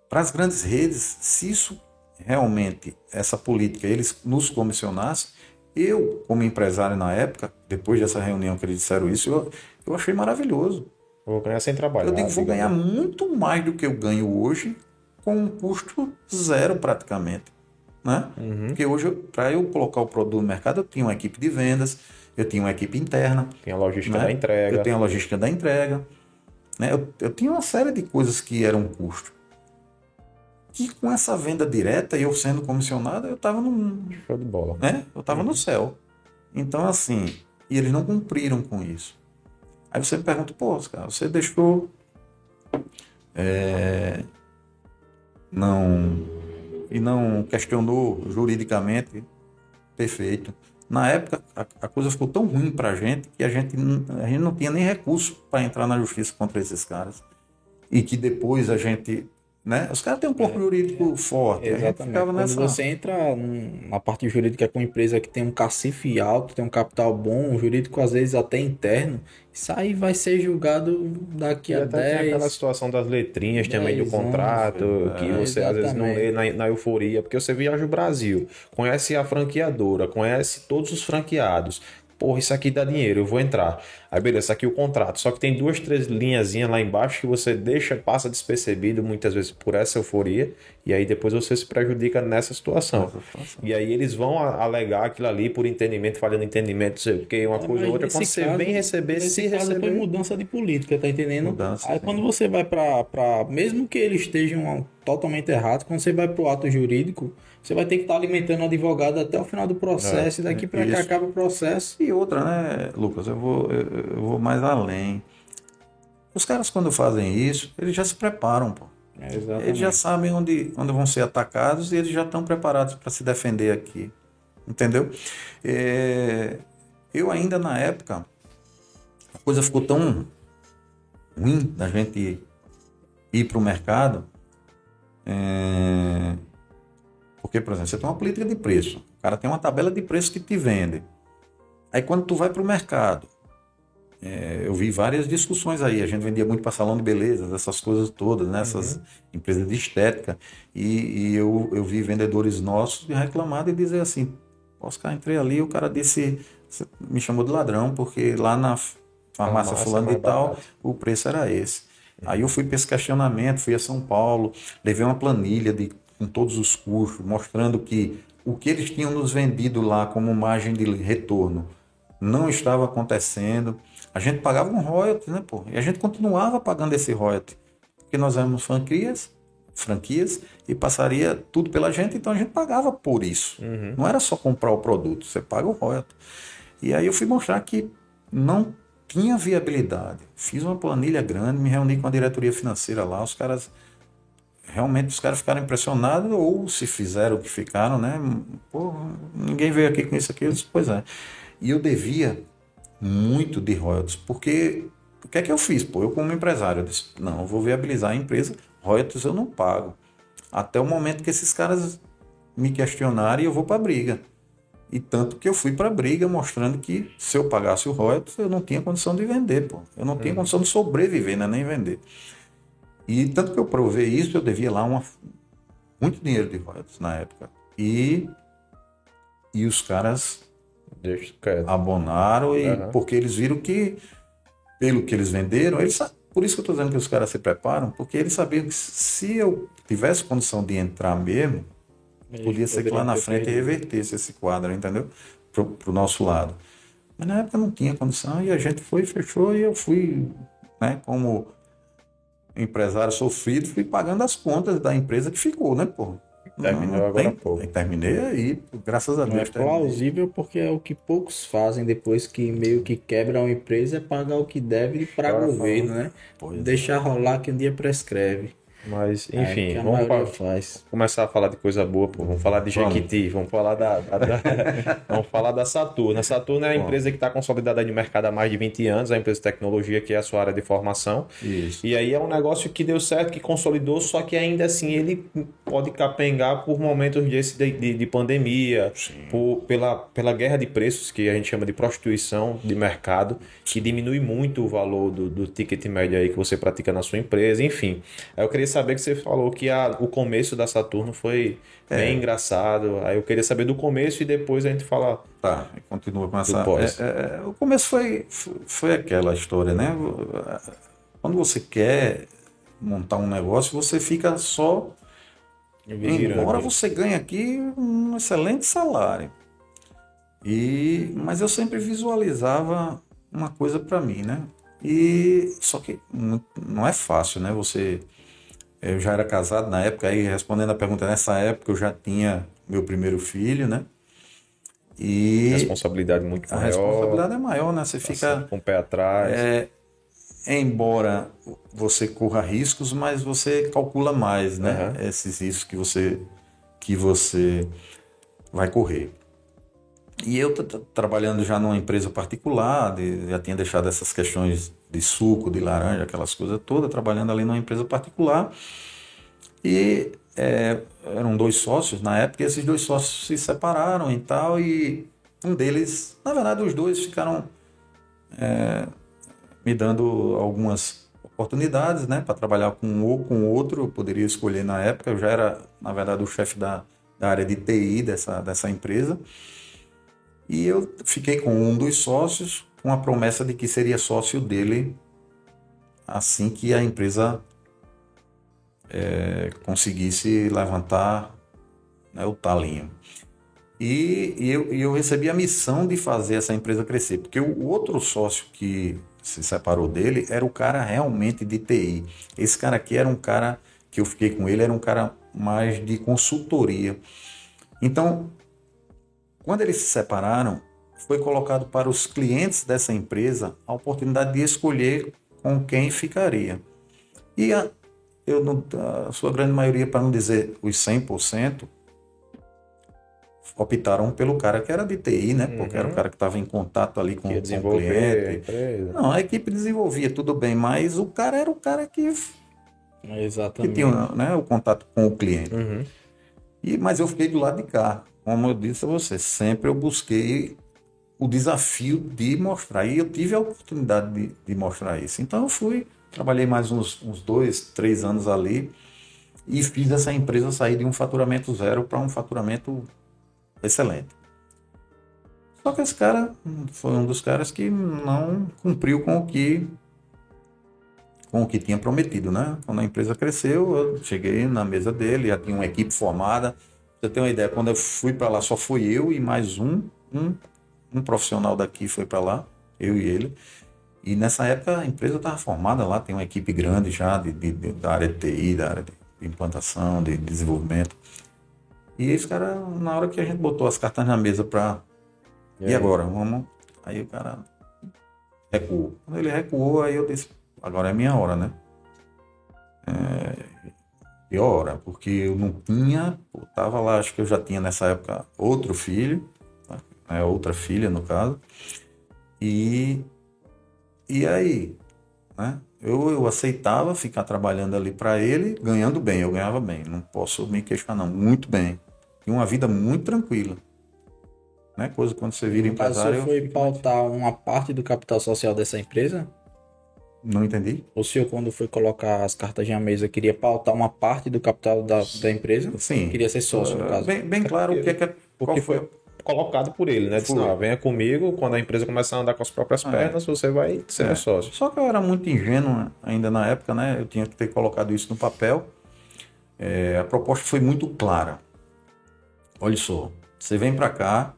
para as grandes redes, se isso realmente, essa política, eles nos comissionassem, eu, como empresário na época, depois dessa reunião que eles disseram isso, eu, eu achei maravilhoso. Vou ganhar sem trabalhar. Eu digo, vou ganhar muito mais do que eu ganho hoje com um custo zero praticamente. Né? Uhum. Porque hoje, para eu colocar o produto no mercado, eu tinha uma equipe de vendas, eu tinha uma equipe interna, Tem a logística né? da entrega. eu tenho a logística da entrega. Né? Eu, eu tinha uma série de coisas que eram custo. Que com essa venda direta, eu sendo comissionado, eu estava no, Show de bola. né? Eu estava no céu. Então, assim, e eles não cumpriram com isso. Aí você me pergunta, pô, cara, você deixou. é, não. E não questionou juridicamente. Perfeito. Na época, a, a coisa ficou tão ruim pra gente que a gente, a gente não tinha nem recurso para entrar na justiça contra esses caras. E que depois a gente. Né? Os caras têm um corpo jurídico forte. A gente Exatamente. Quando nessa. você entra na parte jurídica com uma empresa que tem um cacife alto, tem um capital bom, um jurídico às vezes até interno, isso aí vai ser julgado daqui E a até tem 10. aquela situação das letrinhas também do 10 anos, contrato, que é, você às vezes não lê exatamente. na, na euforia, porque você viaja o Brasil, conhece a franqueadora, conhece todos os franqueados. Porra, isso aqui dá dinheiro, eu vou entrar. Aí beleza, aqui é o contrato. Só que tem duas, três linhazinhas lá embaixo que você deixa, passa despercebido muitas vezes por essa euforia, e aí depois você se prejudica nessa situação. E aí eles vão alegar aquilo ali por entendimento, falhando entendimento, não sei, porque uma É, coisa ou outra, quando você caso- vem receber, se receber. foi mudança de política, tá entendendo? Mudança, Aí sim. quando você vai pra. Mesmo que eles estejam totalmente errados, quando você vai pro ato jurídico, você vai ter que estar alimentando o advogado até o final do processo, e daqui pra cá acaba o processo. E outra, né, Lucas, eu vou, eu, vou mais além. Os caras, quando fazem isso, eles já se preparam, pô. É. Eles já sabem onde, onde vão ser atacados e eles já estão preparados para se defender aqui. Entendeu? É, eu ainda na época, a coisa ficou tão ruim da gente ir para o mercado. é, porque, por exemplo, você tem uma política de preço. O cara tem uma tabela de preço que te vende. Aí quando tu vai para o mercado, é, eu vi várias discussões aí. A gente vendia muito para salão de beleza, essas coisas todas, né? essas empresas de estética. E, e eu, eu vi vendedores nossos reclamar e dizer assim: Oscar, entrei ali, o cara disse, me chamou de ladrão, porque lá na farmácia Farmácia fulano mais e tal, barato. o preço era esse. Aí eu fui para esse questionamento, fui a São Paulo, levei uma planilha de, com todos os custos, mostrando que o que eles tinham nos vendido lá como margem de retorno não estava acontecendo. A gente pagava um royalty, né, pô? E a gente continuava pagando esse royalty. Porque nós éramos franquias, franquias e passaria tudo pela gente, então a gente pagava por isso. Uhum. Não era só comprar o produto, você paga o royalty. E aí eu fui mostrar que não tinha viabilidade. Fiz uma planilha grande, me reuni com a diretoria financeira lá, os caras realmente os caras ficaram impressionados ou se fizeram o que ficaram, né? Pô, ninguém veio aqui com isso aqui, eu disse, pois é. E eu devia muito de royalties, porque o que é que eu fiz? Pô, eu como empresário, eu disse, não, eu vou viabilizar a empresa, royalties eu não pago. Até o momento que esses caras me questionarem, eu vou para briga. E tanto que eu fui para briga mostrando que se eu pagasse o royalties, eu não tinha condição de vender, pô. Eu não tinha uhum. condição de sobreviver, né? nem vender. E tanto que eu provei isso, eu devia lá uma, muito dinheiro de royalties na época. E, e os caras abonaram, e, uhum. porque eles viram que, pelo que eles venderam, eles, por isso que eu estou dizendo que os caras se preparam, porque eles sabiam que se eu tivesse condição de entrar mesmo, podia ser que lá na frente revertesse esse quadro, entendeu? Para o nosso lado. Mas na época não tinha condição e a gente foi, fechou e eu fui, né, como empresário sofrido, fui pagando as contas da empresa que ficou, né, pô? Terminou agora tem, pouco. Terminei aí, graças a Deus. Não é plausível porque é o que poucos fazem depois que meio que quebra uma empresa é pagar o que deve para o governo, né? Pois é. Deixar rolar que um dia prescreve. Mas, é, enfim, é, vamos faz. começar a falar de coisa boa, pô. Vamos falar de Jequiti, vamos falar da, da, da vamos falar da Saturno. A Saturno é a empresa que está consolidada no mercado há mais de 20 anos, a empresa de tecnologia que é a sua área de formação. Isso. E aí é um negócio que deu certo, que consolidou, só que ainda assim ele pode capengar por momentos desse de, de, de pandemia, por, pela, pela guerra de preços, que a gente chama de prostituição de mercado, que diminui muito o valor do, do ticket médio aí que você pratica na sua empresa, enfim. Eu queria saber que você falou que a, o começo da Saturno foi é. bem engraçado. Aí eu queria saber do começo e depois a gente falar. Tá, continua com essa. É, é, o começo foi, foi aquela história, né? Quando você quer montar um negócio, você fica só. Embora você ganhe aqui um excelente salário. E, mas eu sempre visualizava uma coisa para mim, né? E só que não é fácil, né? Você eu já era casado na época, aí respondendo a pergunta, nessa época eu já tinha meu primeiro filho, né? E. Responsabilidade muito maior. A responsabilidade é maior, né? Você fica. Com o pé atrás. É, embora você corra riscos, mas você calcula mais, né? Uhum. Esses riscos que você, que você vai correr. E eu trabalhando já numa empresa particular, de, já tinha deixado essas questões de suco, de laranja, aquelas coisas todas, trabalhando ali numa empresa particular. E é, eram dois sócios na época, e esses dois sócios se separaram e tal, e um deles, na verdade, os dois ficaram é, me dando algumas oportunidades, né, para trabalhar com um ou com outro, eu poderia escolher na época, eu já era, na verdade, o chefe da, da área de TI dessa, dessa empresa, e eu fiquei com um dos sócios, com a promessa de que seria sócio dele assim que a empresa é, conseguisse levantar né, o talinho. E, e, eu, e eu recebi a missão de fazer essa empresa crescer, porque o outro sócio que se separou dele era o cara realmente de TI. Esse cara aqui era um cara que eu fiquei com ele, era um cara mais de consultoria. Então, quando eles se separaram, foi colocado para os clientes dessa empresa a oportunidade de escolher com quem ficaria. E a, eu, a sua grande maioria, para não dizer os 100%, optaram pelo cara que era de TI, né? Porque uhum. era o uhum. cara que estava em contato ali com, com o cliente. A não, a equipe desenvolvia tudo bem, mas o cara era o cara que, Exatamente. que tinha né, o contato com o cliente. Uhum. E, mas eu fiquei do lado de cá. Como eu disse a você, sempre eu busquei o desafio de mostrar. E eu tive a oportunidade de, de mostrar isso. Então eu fui, trabalhei mais uns, uns dois, três anos ali e fiz essa empresa sair de um faturamento zero para um faturamento excelente. Só que esse cara foi um dos caras que não cumpriu com o que com o que tinha prometido, né? Quando a empresa cresceu, eu cheguei na mesa dele, já tinha uma equipe formada. Você tem uma ideia, quando eu fui para lá só fui eu e mais um, um um profissional daqui foi para lá, eu e ele. E nessa época a empresa estava formada lá, tem uma equipe grande já de, de, de, da área de TI, da área de implantação, de desenvolvimento. E esse cara, na hora que a gente botou as cartas na mesa para e, e agora, vamos. Aí o cara recuou. Quando ele recuou, aí eu disse, agora é minha hora, né? É, pior hora, porque eu não tinha, eu tava lá, acho que eu já tinha nessa época outro filho, né? outra filha no caso, e, e aí, né? Eu, eu aceitava ficar trabalhando ali para ele, ganhando bem, eu ganhava bem, não posso me queixar não, muito bem. Tinha uma vida muito tranquila. Né? Coisa quando você vira empresário... Você foi pautar uma parte do capital social dessa empresa? Não entendi. O senhor, quando foi colocar as cartas na mesa, queria pautar uma parte do capital da, da empresa? Sim. Queria ser sócio, no caso. Bem, bem claro o que é que é, Porque foi colocado por ele, né? Disse, não, venha comigo, quando a empresa começar a andar com as próprias ah, pernas, é. você vai ser é. sócio. Só que eu era muito ingênuo ainda na época, né? Eu tinha que ter colocado isso no papel. É, a proposta foi muito clara. Olha só, você vem para cá,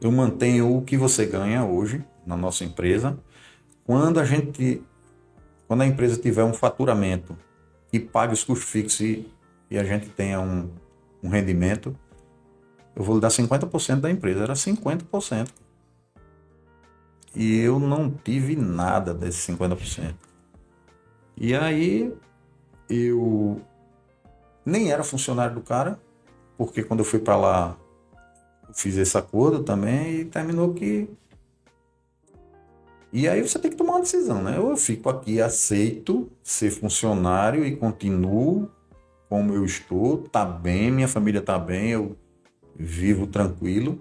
eu mantenho o que você ganha hoje na nossa empresa. Quando a gente quando a empresa tiver um faturamento e pague os custos fixos e, e a gente tenha um, um rendimento, eu vou lhe dar 50% da empresa. Era 50%. E eu não tive nada desse 50%. E aí eu nem era funcionário do cara, porque quando eu fui para lá fiz esse acordo também e terminou que e aí você tem que tomar uma decisão, né? Ou eu fico aqui, aceito ser funcionário e continuo como eu estou, tá bem, minha família tá bem, eu vivo tranquilo.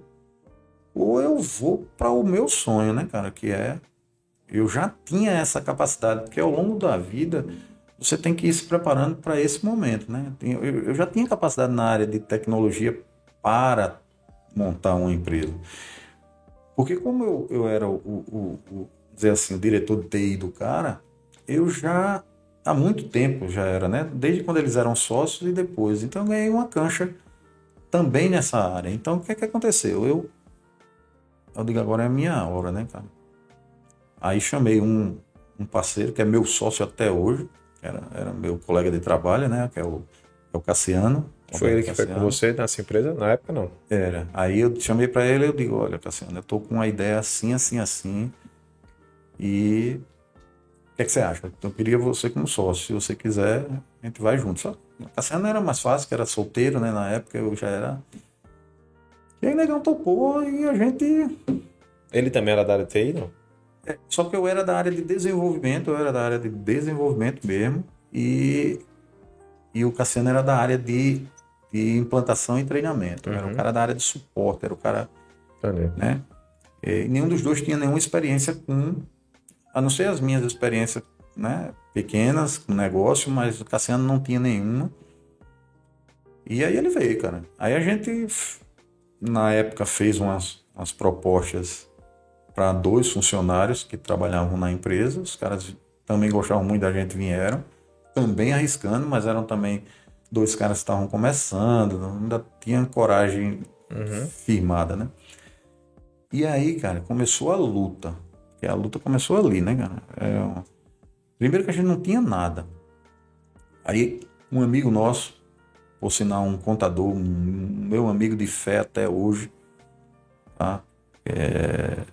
Ou eu vou para o meu sonho, né, cara? Que é. Eu já tinha essa capacidade, porque ao longo da vida você tem que ir se preparando para esse momento, né? Eu já tinha capacidade na área de tecnologia para montar uma empresa. Porque como eu, eu era o, o, o dizer assim, o diretor de TI do cara, eu já há muito tempo já era, né? Desde quando eles eram sócios e depois. Então eu ganhei uma cancha também nessa área. Então o que é que aconteceu? Eu eu digo agora é a minha hora, né, cara? Aí chamei um, um parceiro que é meu sócio até hoje, era, era meu colega de trabalho, né, que é o, é o Cassiano. Foi ele que Cassiano. foi com você nessa empresa? Na época, não? Era. Aí eu chamei para ele eu digo, olha, Cassiano, eu tô com uma ideia assim, assim, assim. E o que, é que você acha? Eu queria você como sócio. Se você quiser, a gente vai junto. Só Cassiano era mais fácil, que era solteiro, né? Na época eu já era. E aí, negão topou e a gente. Ele também era da área de TI, não? É, só que eu era da área de desenvolvimento, eu era da área de desenvolvimento mesmo. E, e o Cassiano era da área de, de implantação e treinamento. Uhum. Era o cara da área de suporte, era o cara. Entendi. Né? E nenhum dos dois tinha nenhuma experiência com, a não ser as minhas experiências né, pequenas com negócio, mas o Cassiano não tinha nenhuma. E aí ele veio, cara. Aí a gente, na época, fez umas, umas propostas para dois funcionários que trabalhavam na empresa. Os caras também gostavam muito da gente, vieram. Também arriscando, mas eram também dois caras que estavam começando, ainda tinham coragem uhum. firmada, né? E aí, cara, começou a luta. E a luta começou ali, né, cara? É... Primeiro que a gente não tinha nada. Aí, um amigo nosso, por sinal, um contador, um meu amigo de fé até hoje, tá? É,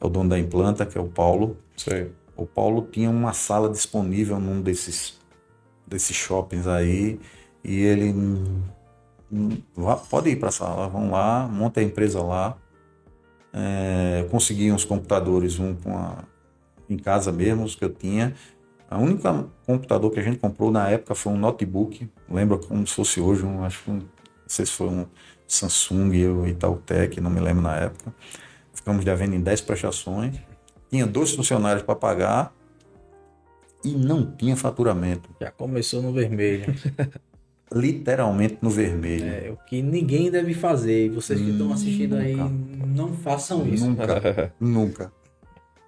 é o dono da implanta, que é o Paulo. Sim. O Paulo tinha uma sala disponível num desses, desses shoppings aí, e ele. Pode ir para a sala, vamos lá, monta a empresa lá é, consegui uns computadores, um com a, em casa mesmo, os que eu tinha. A única computador que a gente comprou na época foi um notebook, lembro como se fosse hoje, um, acho que um, não sei se foi um Samsung ou Itautec, não me lembro na época. Ficamos devendo em 10 prestações. Tinha dois funcionários para pagar e não tinha faturamento. Já começou no vermelho. literalmente no vermelho. É, o que ninguém deve fazer. E vocês que estão assistindo aí, não façam isso. Nunca, nunca.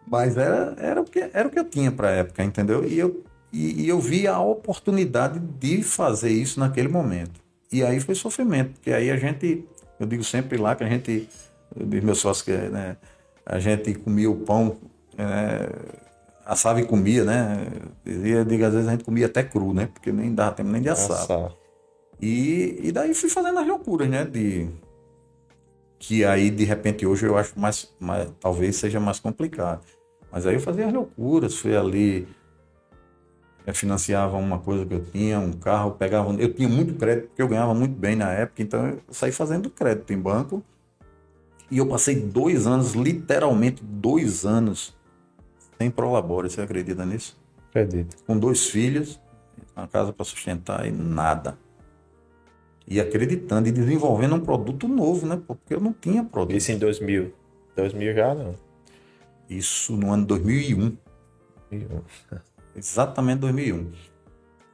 Mas era, era, o que, era o que eu tinha para a época, entendeu? E eu, e, e, eu vi a oportunidade de fazer isso naquele momento. E aí foi sofrimento, porque aí a gente, eu digo sempre lá que a gente, eu digo meus sócios que né, a gente comia o pão, né, assava e comia, né? Eu digo, às vezes a gente comia até cru, né? Porque nem dava tempo nem de assar. Assar. E, e daí fui fazendo as loucuras, né? De, que aí, de repente, hoje eu acho mais, mais. Talvez seja mais complicado. Mas aí eu fazia as loucuras, fui ali. Eu financiava uma coisa que eu tinha, um carro, pegava. Eu tinha muito crédito, porque eu ganhava muito bem na época, então eu saí fazendo crédito em banco. E eu passei dois anos, literalmente dois anos, sem prolabore. Você acredita nisso? Acredito. Com dois filhos, uma casa para sustentar e nada. E acreditando e desenvolvendo um produto novo, né? Porque eu não tinha produto. Isso em 2000. 2000 já não. Isso no ano 2001. Exatamente 2001.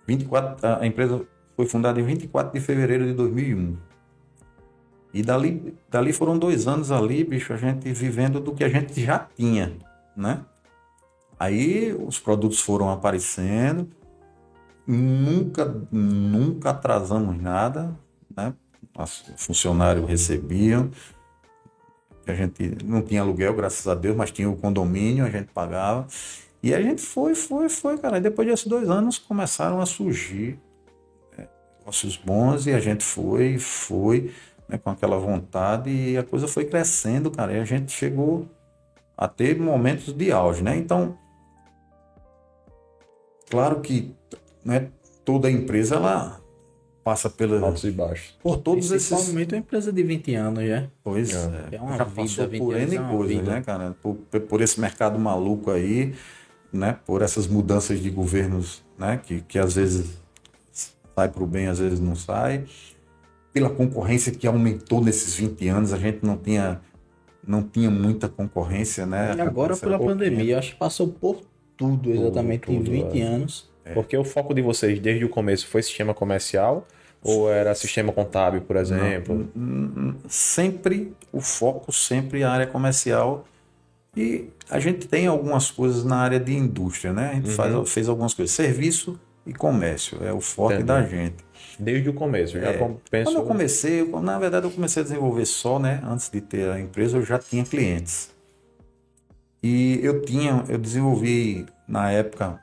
24, a empresa foi fundada em 24 de fevereiro de 2001. E dali, dali foram dois anos ali, bicho, a gente vivendo do que a gente já tinha, né? Aí os produtos foram aparecendo, nunca, nunca atrasamos nada, né? Os funcionários recebiam, a gente não tinha aluguel, graças a Deus, mas tinha o condomínio, a gente pagava. E a gente foi, foi, foi, cara. E depois desses dois anos começaram a surgir é, negócios bons e a gente foi, foi, né, com aquela vontade e a coisa foi crescendo, cara. E a gente chegou a ter momentos de auge, né? Então, claro que né, toda empresa ela passa pela, Altos e baixos. por todos esses Principalmente uma empresa de 20 anos já. Pois É. é, É uma já vida, passou 20 por anos N é coisas, vida. né, cara? Por, por esse mercado maluco aí, né? Por essas mudanças de governos, né? Que, que às vezes sai para o bem, às vezes não sai. Pela concorrência que aumentou nesses 20 anos, a gente não tinha, não tinha muita concorrência, né? E agora pela pandemia, acho que passou por tudo exatamente em tudo, 20 é. anos. Porque o foco de vocês desde o começo foi sistema comercial ou era sistema contábil, por exemplo? Hum, Sempre o foco, sempre a área comercial. E a gente tem algumas coisas na área de indústria, né? A gente Uhum. faz, fez algumas coisas. Serviço e comércio é o forte Entendi. da gente. Desde o começo, já É. com- penso... Quando eu comecei, eu- na verdade eu comecei a desenvolver só, né? Antes de ter a empresa, eu já tinha clientes. E eu tinha, eu desenvolvi na época,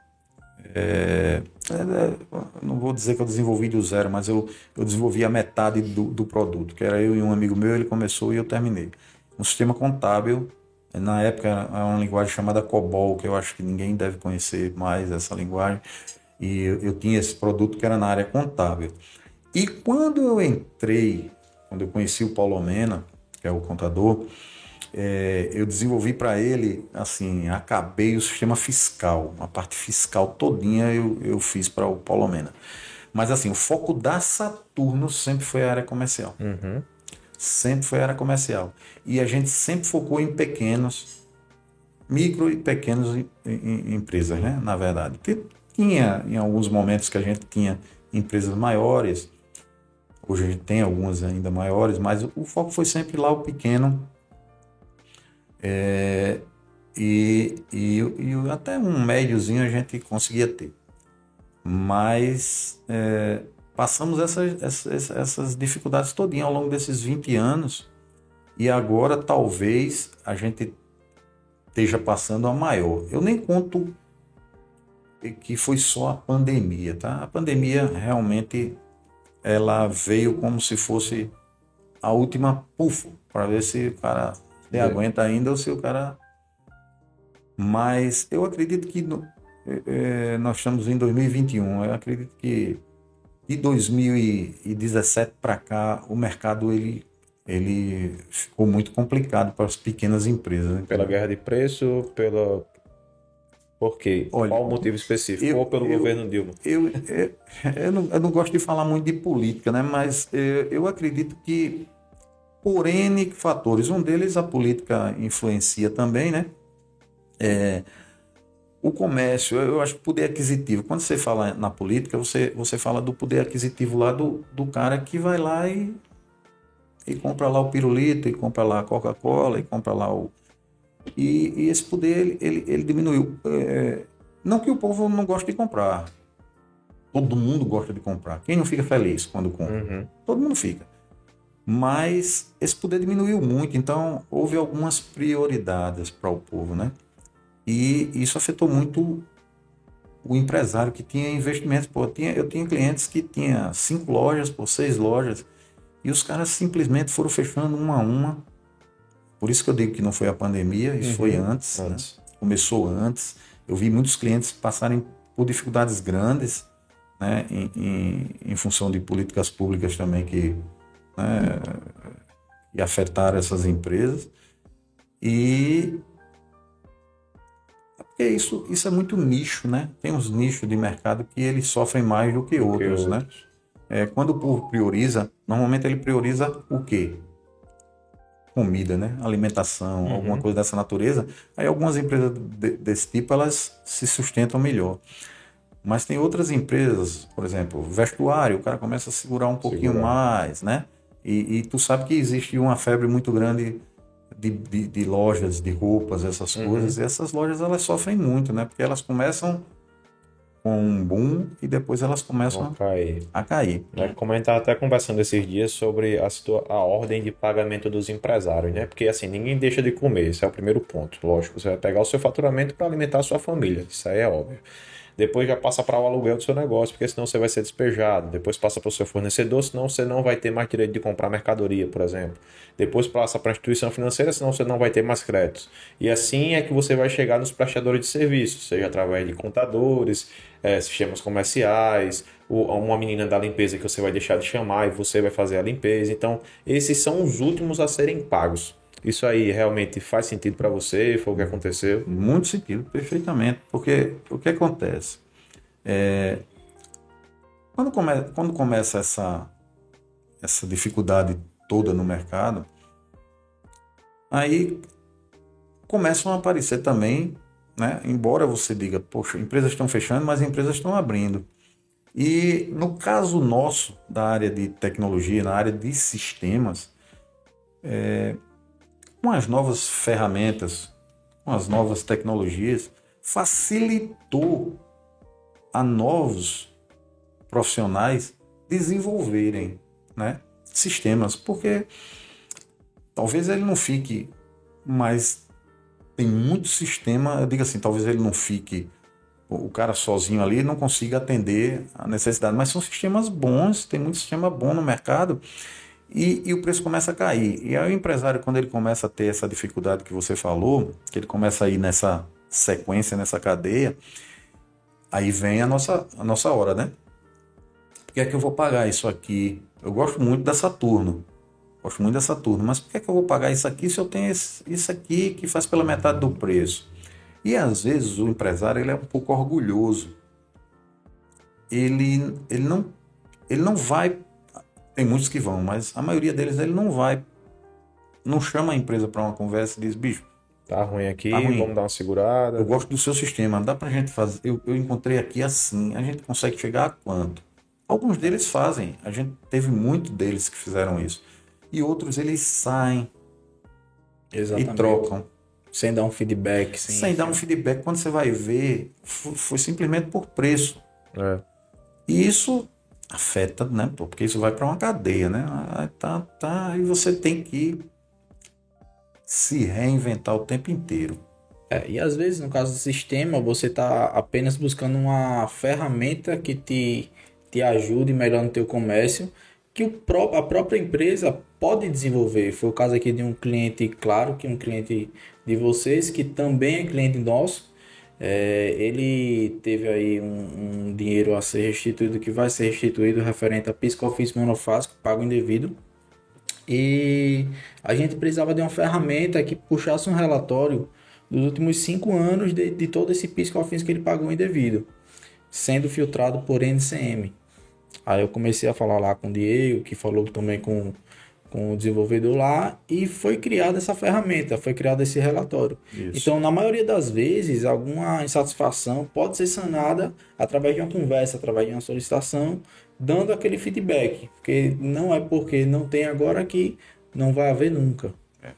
é, é, é, não vou dizer que eu desenvolvi do zero, mas eu, eu desenvolvi a metade do, do produto, que era eu e um amigo meu, ele começou e eu terminei. Um sistema contábil, na época era uma linguagem chamada COBOL, que eu acho que ninguém deve conhecer mais essa linguagem, e eu, eu tinha esse produto que era na área contábil. E quando eu entrei, quando eu conheci o Paulo Mena, que é o contador, é, eu desenvolvi para ele, assim, acabei o sistema fiscal, a parte fiscal todinha eu, eu fiz para o Paulo Mena. Mas assim, o foco da Saturno sempre foi a área comercial. Uhum. Sempre foi a área comercial. E a gente sempre focou em pequenos, micro e pequenos em- em- empresas, né? Na verdade. Porque tinha, em alguns momentos que a gente tinha empresas maiores, hoje a gente tem algumas ainda maiores, mas o foco foi sempre lá o pequeno. É, e, e, e até um médiozinho a gente conseguia ter. Mas é, passamos essas, essas, essas dificuldades todinhas ao longo desses 20 anos e agora talvez a gente esteja passando a maior. Eu nem conto que foi só a pandemia, tá? A pandemia realmente ela veio como se fosse a última pufo para ver se o cara se É. aguenta ainda ou se o cara mas eu acredito que no- eh, eh, nós estamos em 2021. Eu acredito que de 2017 para cá o mercado ele ele ficou muito complicado para as pequenas empresas. né? Pela guerra de preço, pela... Por quê? Olha, Qual o motivo específico? eu- ou pelo eu- governo Dilma? Eu, eu, eu, não, eu não gosto de falar muito de política, né? mas eh, eu acredito que por N fatores, um deles a política influencia também, né? É, o comércio, eu acho que poder aquisitivo. Quando você fala na política, você, você fala do poder aquisitivo lá do, do cara que vai lá e, e compra lá o pirulito, e compra lá a Coca-Cola, e compra lá o. E, e esse poder ele, ele, ele diminuiu. É, não que o povo não goste de comprar. Todo mundo gosta de comprar. Quem não fica feliz quando compra? Uhum. Todo mundo fica. Mas esse poder diminuiu muito, então houve algumas prioridades para o povo, né? E isso afetou muito o empresário que tinha investimentos. Pô, eu tinha, eu tinha clientes que tinha cinco lojas, por seis lojas, e os caras simplesmente foram fechando uma a uma. Por isso que eu digo que não foi a pandemia, isso uhum. foi antes, antes. Né? começou antes. Eu vi muitos clientes passarem por dificuldades grandes, né, em, em, em função de políticas públicas também que, né, que afetaram essas empresas. E porque isso, isso é muito nicho, né? Tem uns nichos de mercado que eles sofrem mais do que outros, que né? É, quando o povo prioriza, normalmente ele prioriza o quê? Comida, né? Alimentação, uhum. alguma coisa dessa natureza. Aí algumas empresas de, desse tipo, elas se sustentam melhor. Mas tem outras empresas, por exemplo, vestuário, o cara começa a segurar um pouquinho Segurar. mais, né? E, e, tu sabe que existe uma febre muito grande de, de, de lojas, de roupas, essas uhum. coisas. E essas lojas elas sofrem muito, né? Porque elas começam com um boom e depois elas começam a cair. A cair. É, como a gente estava até conversando esses dias sobre a, a ordem de pagamento dos empresários, né? Porque assim, ninguém deixa de comer, esse é o primeiro ponto. Lógico, você vai pegar o seu faturamento para alimentar a sua família, isso aí é óbvio. Depois já passa para o aluguel do seu negócio, porque senão você vai ser despejado. Depois passa para o seu fornecedor, senão você não vai ter mais direito de comprar mercadoria, por exemplo. Depois passa para a instituição financeira, senão você não vai ter mais créditos. E assim é que você vai chegar nos prestadores de serviços, seja através de contadores, é, sistemas comerciais, uma menina da limpeza que você vai deixar de chamar e você vai fazer a limpeza. Então, esses são os últimos a serem pagos. Isso aí realmente faz sentido para você? Foi o que aconteceu? Muito sentido, perfeitamente. Porque o que acontece? É, quando, come, quando começa essa, essa dificuldade toda no mercado, aí começam a aparecer também, né? embora você diga, poxa, empresas estão fechando, mas empresas estão abrindo. E no caso nosso, da área de tecnologia, na área de sistemas, é, com as novas ferramentas, com as novas tecnologias, facilitou a novos profissionais desenvolverem né, sistemas, porque talvez ele não fique mais. Tem muito sistema, eu digo assim, talvez ele não fique o cara sozinho ali não consiga atender a necessidade, mas são sistemas bons, tem muito sistema bom no mercado e, e, o preço começa a cair. E aí o empresário, quando ele começa a ter essa dificuldade que você falou, que ele começa a ir nessa sequência, nessa cadeia, aí vem a nossa, a nossa hora, né? Por que é que eu vou pagar isso aqui? Eu gosto muito da Saturno. Gosto muito da Saturno, mas por que é que eu vou pagar isso aqui se eu tenho esse, isso aqui que faz pela metade do preço? E às vezes o empresário ele é um pouco orgulhoso. Ele, ele, não, ele não vai tem muitos que vão, mas a maioria deles ele não vai, não chama a empresa para uma conversa e diz, bicho, tá ruim aqui, tá ruim. vamos dar uma segurada. Eu gosto do seu sistema, dá para a gente fazer, eu, eu encontrei aqui assim, a gente consegue chegar a quanto? Alguns deles fazem, a gente teve muito deles que fizeram isso. E outros eles saem Exatamente. e trocam. Sem dar um feedback. Sem, sem dar um feedback. Quando você vai ver, foi, foi simplesmente por preço. É. E isso afeta, né? Porque isso vai para uma cadeia, né? Ah, tá, tá, e você tem que se reinventar o tempo inteiro. É, e às vezes, no caso do sistema, você está apenas buscando uma ferramenta que te, te ajude melhor no teu comércio, que o pró a própria empresa pode desenvolver. Foi o caso aqui de um cliente, claro, que é um cliente de vocês, que também é cliente nosso, é, ele teve aí um, um, dinheiro a ser restituído, que vai ser restituído referente a piscofício monofásico, pago indevido. E a gente precisava de uma ferramenta que puxasse um relatório dos últimos cinco anos de, de todo esse piscofício que ele pagou indevido, sendo filtrado por NCM. Aí eu comecei a falar lá com o Diego, que falou também com com o desenvolvedor lá e foi criada essa ferramenta, foi criado esse relatório. Isso. Então, na maioria das vezes, alguma insatisfação pode ser sanada através de uma conversa, através de uma solicitação, dando aquele feedback, porque não é porque não tem agora que não vai haver nunca. É.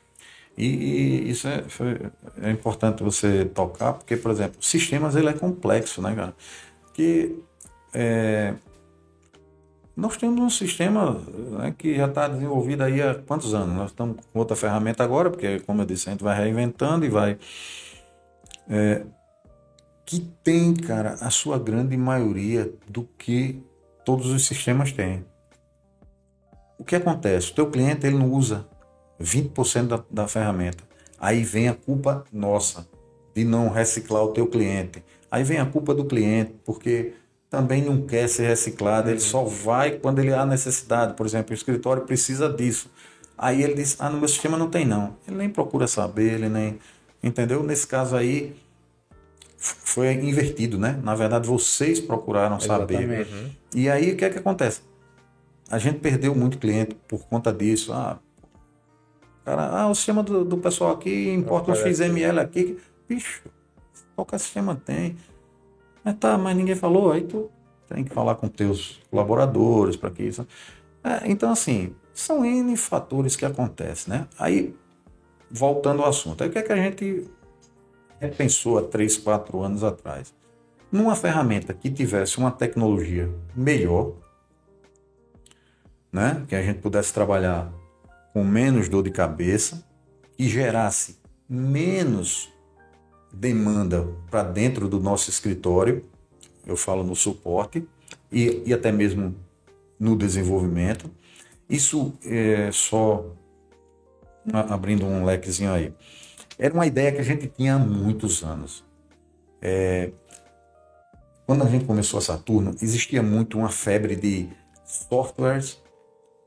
E, e, isso é, foi, é importante você tocar, porque, por exemplo, sistemas ele é complexo, né, cara? Que é, nós temos um sistema né, que já está desenvolvido aí há quantos anos? Nós estamos com outra ferramenta agora, porque, como eu disse, a gente vai reinventando e vai. é, que tem, cara, a sua grande maioria do que todos os sistemas têm. O que acontece? O teu cliente ele não usa 20% da, da ferramenta. Aí vem a culpa nossa de não reciclar o teu cliente. Aí vem a culpa do cliente, porque também não quer ser reciclado, ele só vai quando ele há necessidade. Por exemplo, o escritório precisa disso. Aí ele diz: Ah, no meu sistema não tem, não. Ele nem procura saber, ele nem. Entendeu? Nesse caso aí, foi invertido, né? Na verdade, vocês procuraram saber. Uhum. E aí, o que é que acontece? A gente perdeu muito cliente por conta disso. Ah, cara, ah, o sistema do, do pessoal aqui importa um XML aqui. Bicho, qualquer sistema tem. Mas tá, mas ninguém falou, aí tu tem que falar com teus colaboradores para que isso. É, então, assim, são N fatores que acontecem, né? Aí, voltando ao assunto, aí o que é que a gente repensou há 3, 4 anos atrás? Numa ferramenta que tivesse uma tecnologia melhor, né? Que a gente pudesse trabalhar com menos dor de cabeça, que gerasse menos demanda para dentro do nosso escritório, eu falo no suporte e, e até mesmo no desenvolvimento. Isso é só abrindo um lequezinho aí. Era uma ideia que a gente tinha há muitos anos. É, quando a gente começou a Saturno, existia muito uma febre de softwares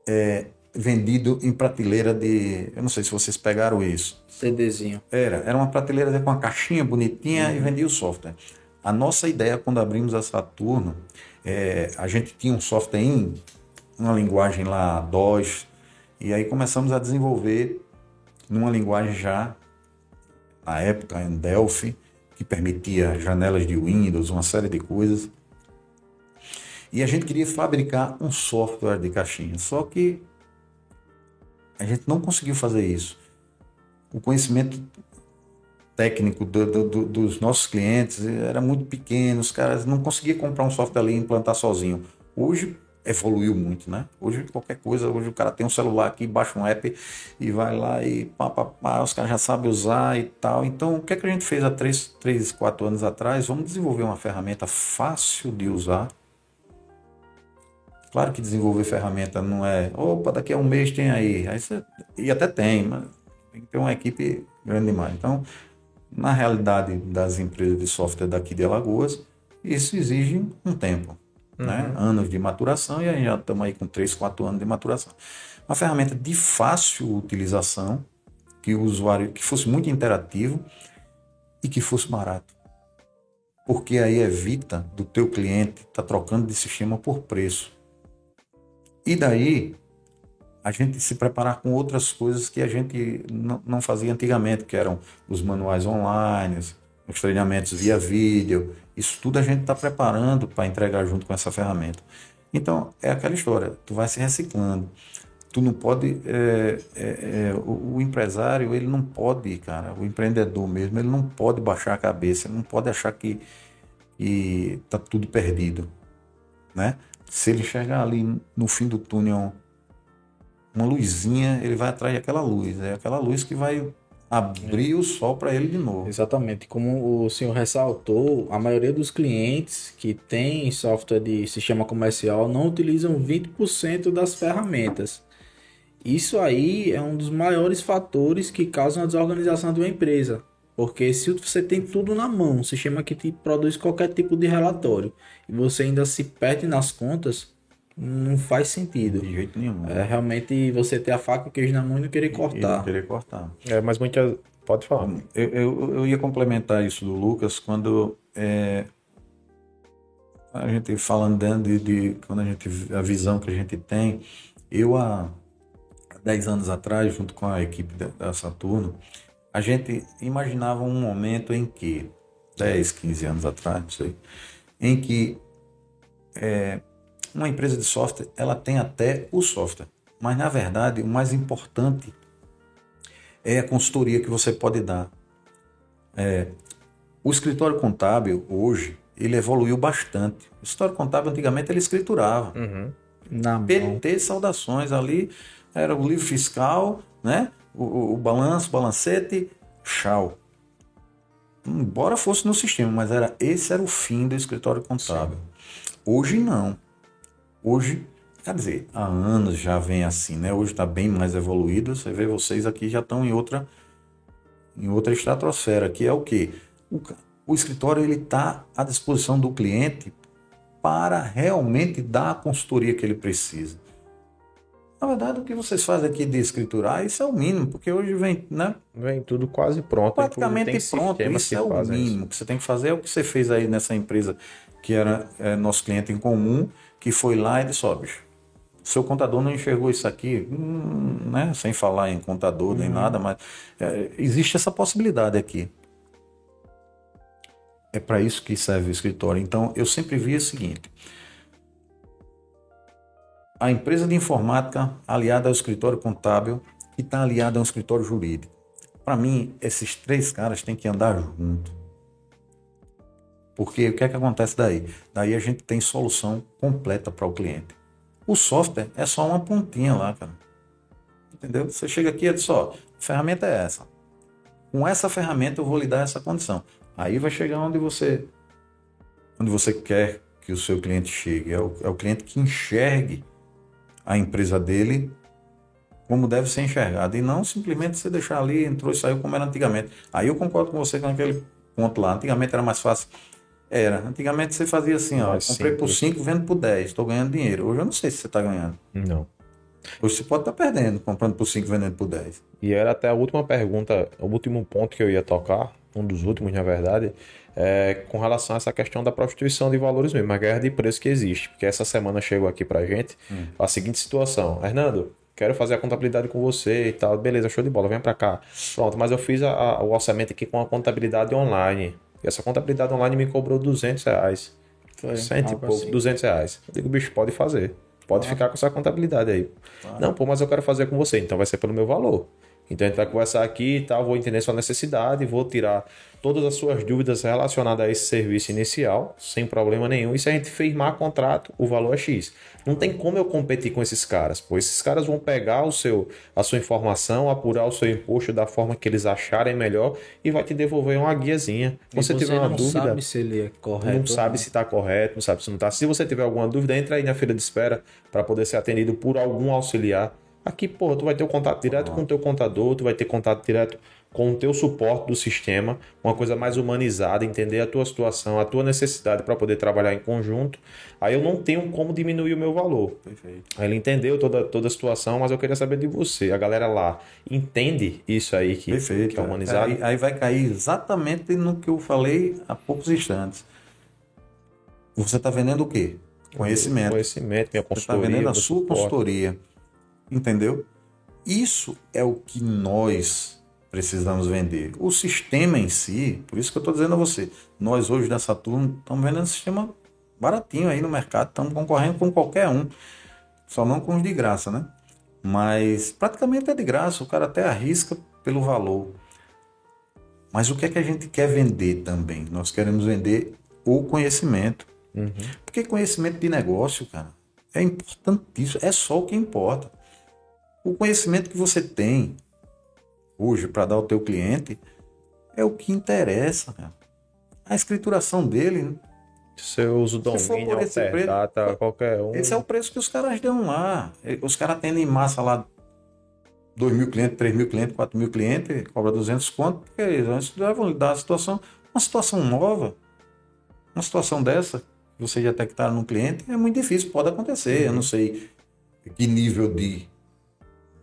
é, vendido em prateleira de. Eu não sei se vocês pegaram isso. CDzinho. Era. Era uma prateleira com uma caixinha bonitinha uhum. e vendia o software. A nossa ideia, quando abrimos a Saturno, é, a gente tinha um software em uma linguagem lá, DOS, e aí começamos a desenvolver numa linguagem já, na época, em Delphi, que permitia janelas de Windows, uma série de coisas. E a gente queria fabricar um software de caixinha, só que a gente não conseguiu fazer isso. O conhecimento técnico do, do, dos nossos clientes era muito pequeno, os caras não conseguiam comprar um software ali e implantar sozinho. Hoje evoluiu muito, né? Hoje qualquer coisa, hoje o cara tem um celular aqui, baixa um app e vai lá e pá, pá, pá, os caras já sabem usar e tal. Então, o que é que a gente fez há 3, 3 4 anos atrás? Vamos desenvolver uma ferramenta fácil de usar, Claro que desenvolver ferramenta não é, opa, daqui a um mês tem aí. aí você, e até tem, mas tem que ter uma equipe grande demais. Então, na realidade das empresas de software daqui de Alagoas, isso exige um tempo, né? uhum. né? anos de maturação, e aí já estamos aí com 3, 4 anos de maturação. Uma ferramenta de fácil utilização, que o usuário que fosse muito interativo e que fosse barato. Porque aí evita do teu cliente estar tá trocando de sistema por preço. E daí a gente se preparar com outras coisas que a gente não fazia antigamente, que eram os manuais online, os treinamentos via vídeo. Isso tudo a gente está preparando para entregar junto com essa ferramenta. Então, é aquela história, tu vai se reciclando. Tu não pode. É, é, é, o, o, empresário, ele não pode, cara, o empreendedor mesmo, ele não pode baixar a cabeça, ele não pode achar que está tudo perdido. Né? Se ele chegar ali no fim do túnel uma luzinha, ele vai atrair aquela luz. É aquela luz que vai abrir o sol para ele de novo. Exatamente. Como o senhor ressaltou, a maioria dos clientes que tem software de sistema comercial não utilizam 20% das ferramentas. Isso aí é um dos maiores fatores que causam a desorganização de uma empresa. Porque se você tem tudo na mão, um sistema que te produz qualquer tipo de relatório, e você ainda se perde nas contas, não faz sentido. De jeito nenhum. É realmente você ter a faca e o queijo na mão e não querer cortar. E não querer cortar. É, mas muitas. Pode falar. Eu, eu, eu, ia complementar isso do Lucas quando é, a gente falando de, de quando a gente a visão que a gente tem. Eu há 10 anos atrás, junto com a equipe da, da Saturno, a gente imaginava um momento em que, 10, 15 anos atrás, não sei, em que é, uma empresa de software ela tem até o software, mas na verdade o mais importante é a consultoria que você pode dar. É, o escritório contábil hoje ele evoluiu bastante. O escritório contábil antigamente ele escriturava. Uhum. Na PT, saudações ali, era o livro fiscal, né? O, o balanço, balancete, chau. embora fosse no sistema, mas era esse era o fim do escritório contábil. Hoje não. Hoje, quer dizer, há anos já vem assim, né? Hoje está bem mais evoluído. Você vê vocês aqui já estão em outra em outra estratosfera, que é o que o, o escritório ele está à disposição do cliente para realmente dar a consultoria que ele precisa. Na verdade, o que vocês fazem aqui de escriturar, isso é o mínimo, porque hoje vem, né? Vem tudo quase pronto. Praticamente pronto. Isso é o fazem isso. mínimo que você tem que fazer. É o que você fez aí nessa empresa que era é, nosso cliente em comum, que foi lá e disse, ó, bicho, seu contador não enxergou isso aqui, hum, né? Sem falar em contador nem nada, mas é, existe essa possibilidade aqui. É para isso que serve o escritório. Então, eu sempre vi o seguinte: a empresa de informática aliada ao escritório contábil e está aliada ao escritório jurídico. Para mim, esses três caras têm que andar junto. Porque o que é que acontece daí? Daí a gente tem solução completa para o cliente. O software é só uma pontinha lá, cara. Entendeu? Você chega aqui e diz, ó, a ferramenta é essa. Com essa ferramenta eu vou lhe dar essa condição. Aí vai chegar onde você onde você quer que o seu cliente chegue. É o, é o cliente que enxergue a empresa dele como deve ser enxergado. E não simplesmente você deixar ali, entrou e saiu como era antigamente. Aí eu concordo com você com aquele ponto lá. Antigamente era mais fácil. Era. Antigamente você fazia assim, ó. Comprei por simples. 5, vendo por 10. Estou ganhando dinheiro. Hoje eu não sei se você está ganhando. Não. Hoje você pode estar perdendo, comprando por 5, vendendo por 10. E era até a última pergunta, o último ponto que eu ia tocar, um dos últimos, na verdade, é com relação a essa questão da prostituição de valores mesmo, a guerra de preço que existe. Porque essa semana chegou aqui pra gente a seguinte situação. Hernando, quero fazer a contabilidade com você e tal. Beleza, show de bola, vem pra cá. Pronto, mas eu fiz a- a- o orçamento aqui com a contabilidade online. E essa contabilidade online me cobrou 200 reais. Foi, Cento e pouco, assim. 200 reais. Eu digo, bicho, pode fazer. Pode ficar com essa contabilidade aí. Não, pô, mas eu quero fazer com você. Então vai ser pelo meu valor. Então a gente vai conversar aqui e tal, vou entender sua necessidade, vou tirar todas as suas dúvidas relacionadas a esse serviço inicial, sem problema nenhum. E se a gente firmar contrato, o valor é X. Não tem como eu competir com esses caras, pois esses caras vão pegar o seu, a sua informação, apurar o seu imposto da forma que eles acharem melhor e vai te devolver uma guiazinha. E Você tiver uma não dúvida, sabe se ele é correto. não sabe se está correto, não sabe se não está. Se você tiver alguma dúvida, entra aí na fila de espera para poder ser atendido por algum auxiliar. Aqui, porra, tu vai ter o contato direto com o teu contador, tu vai ter contato direto com o teu suporte do sistema, uma coisa mais humanizada, entender a tua situação, a tua necessidade para poder trabalhar em conjunto. Aí eu não tenho como diminuir o meu valor. Perfeito. Aí ele entendeu toda, toda a situação, mas eu queria saber de você. A galera lá entende isso aí que, Perfeito. que é humanizado? Aí, aí vai cair exatamente no que eu falei há poucos instantes. Você está vendendo o quê? Conhecimento. Conhecimento, minha Você está consultoria. vendendo a sua suporte. consultoria. Entendeu? Isso é o que nós precisamos vender. O sistema em si, por isso que eu estou dizendo a você, nós hoje da Saturno estamos vendendo um sistema baratinho aí no mercado, estamos concorrendo com qualquer um, só não com os de graça, né? Mas praticamente é de graça, o cara até arrisca pelo valor. Mas o que é que a gente quer vender também? Nós queremos vender o conhecimento. Uhum. Porque conhecimento de negócio, cara, é importantíssimo, é só o que importa. O conhecimento que você tem hoje para dar ao teu cliente é o que interessa, cara. A escrituração dele, o Se for domínio, esse preço, qualquer um. esse é o preço que os caras dão lá. Os caras atendem em massa lá 2 mil clientes, 3 mil clientes, 4 mil clientes, cobra 200 conto, porque eles vão lhe dar a situação, uma situação nova, uma situação dessa, você já detectaram no cliente, é muito difícil, pode acontecer. Eu não sei que nível de,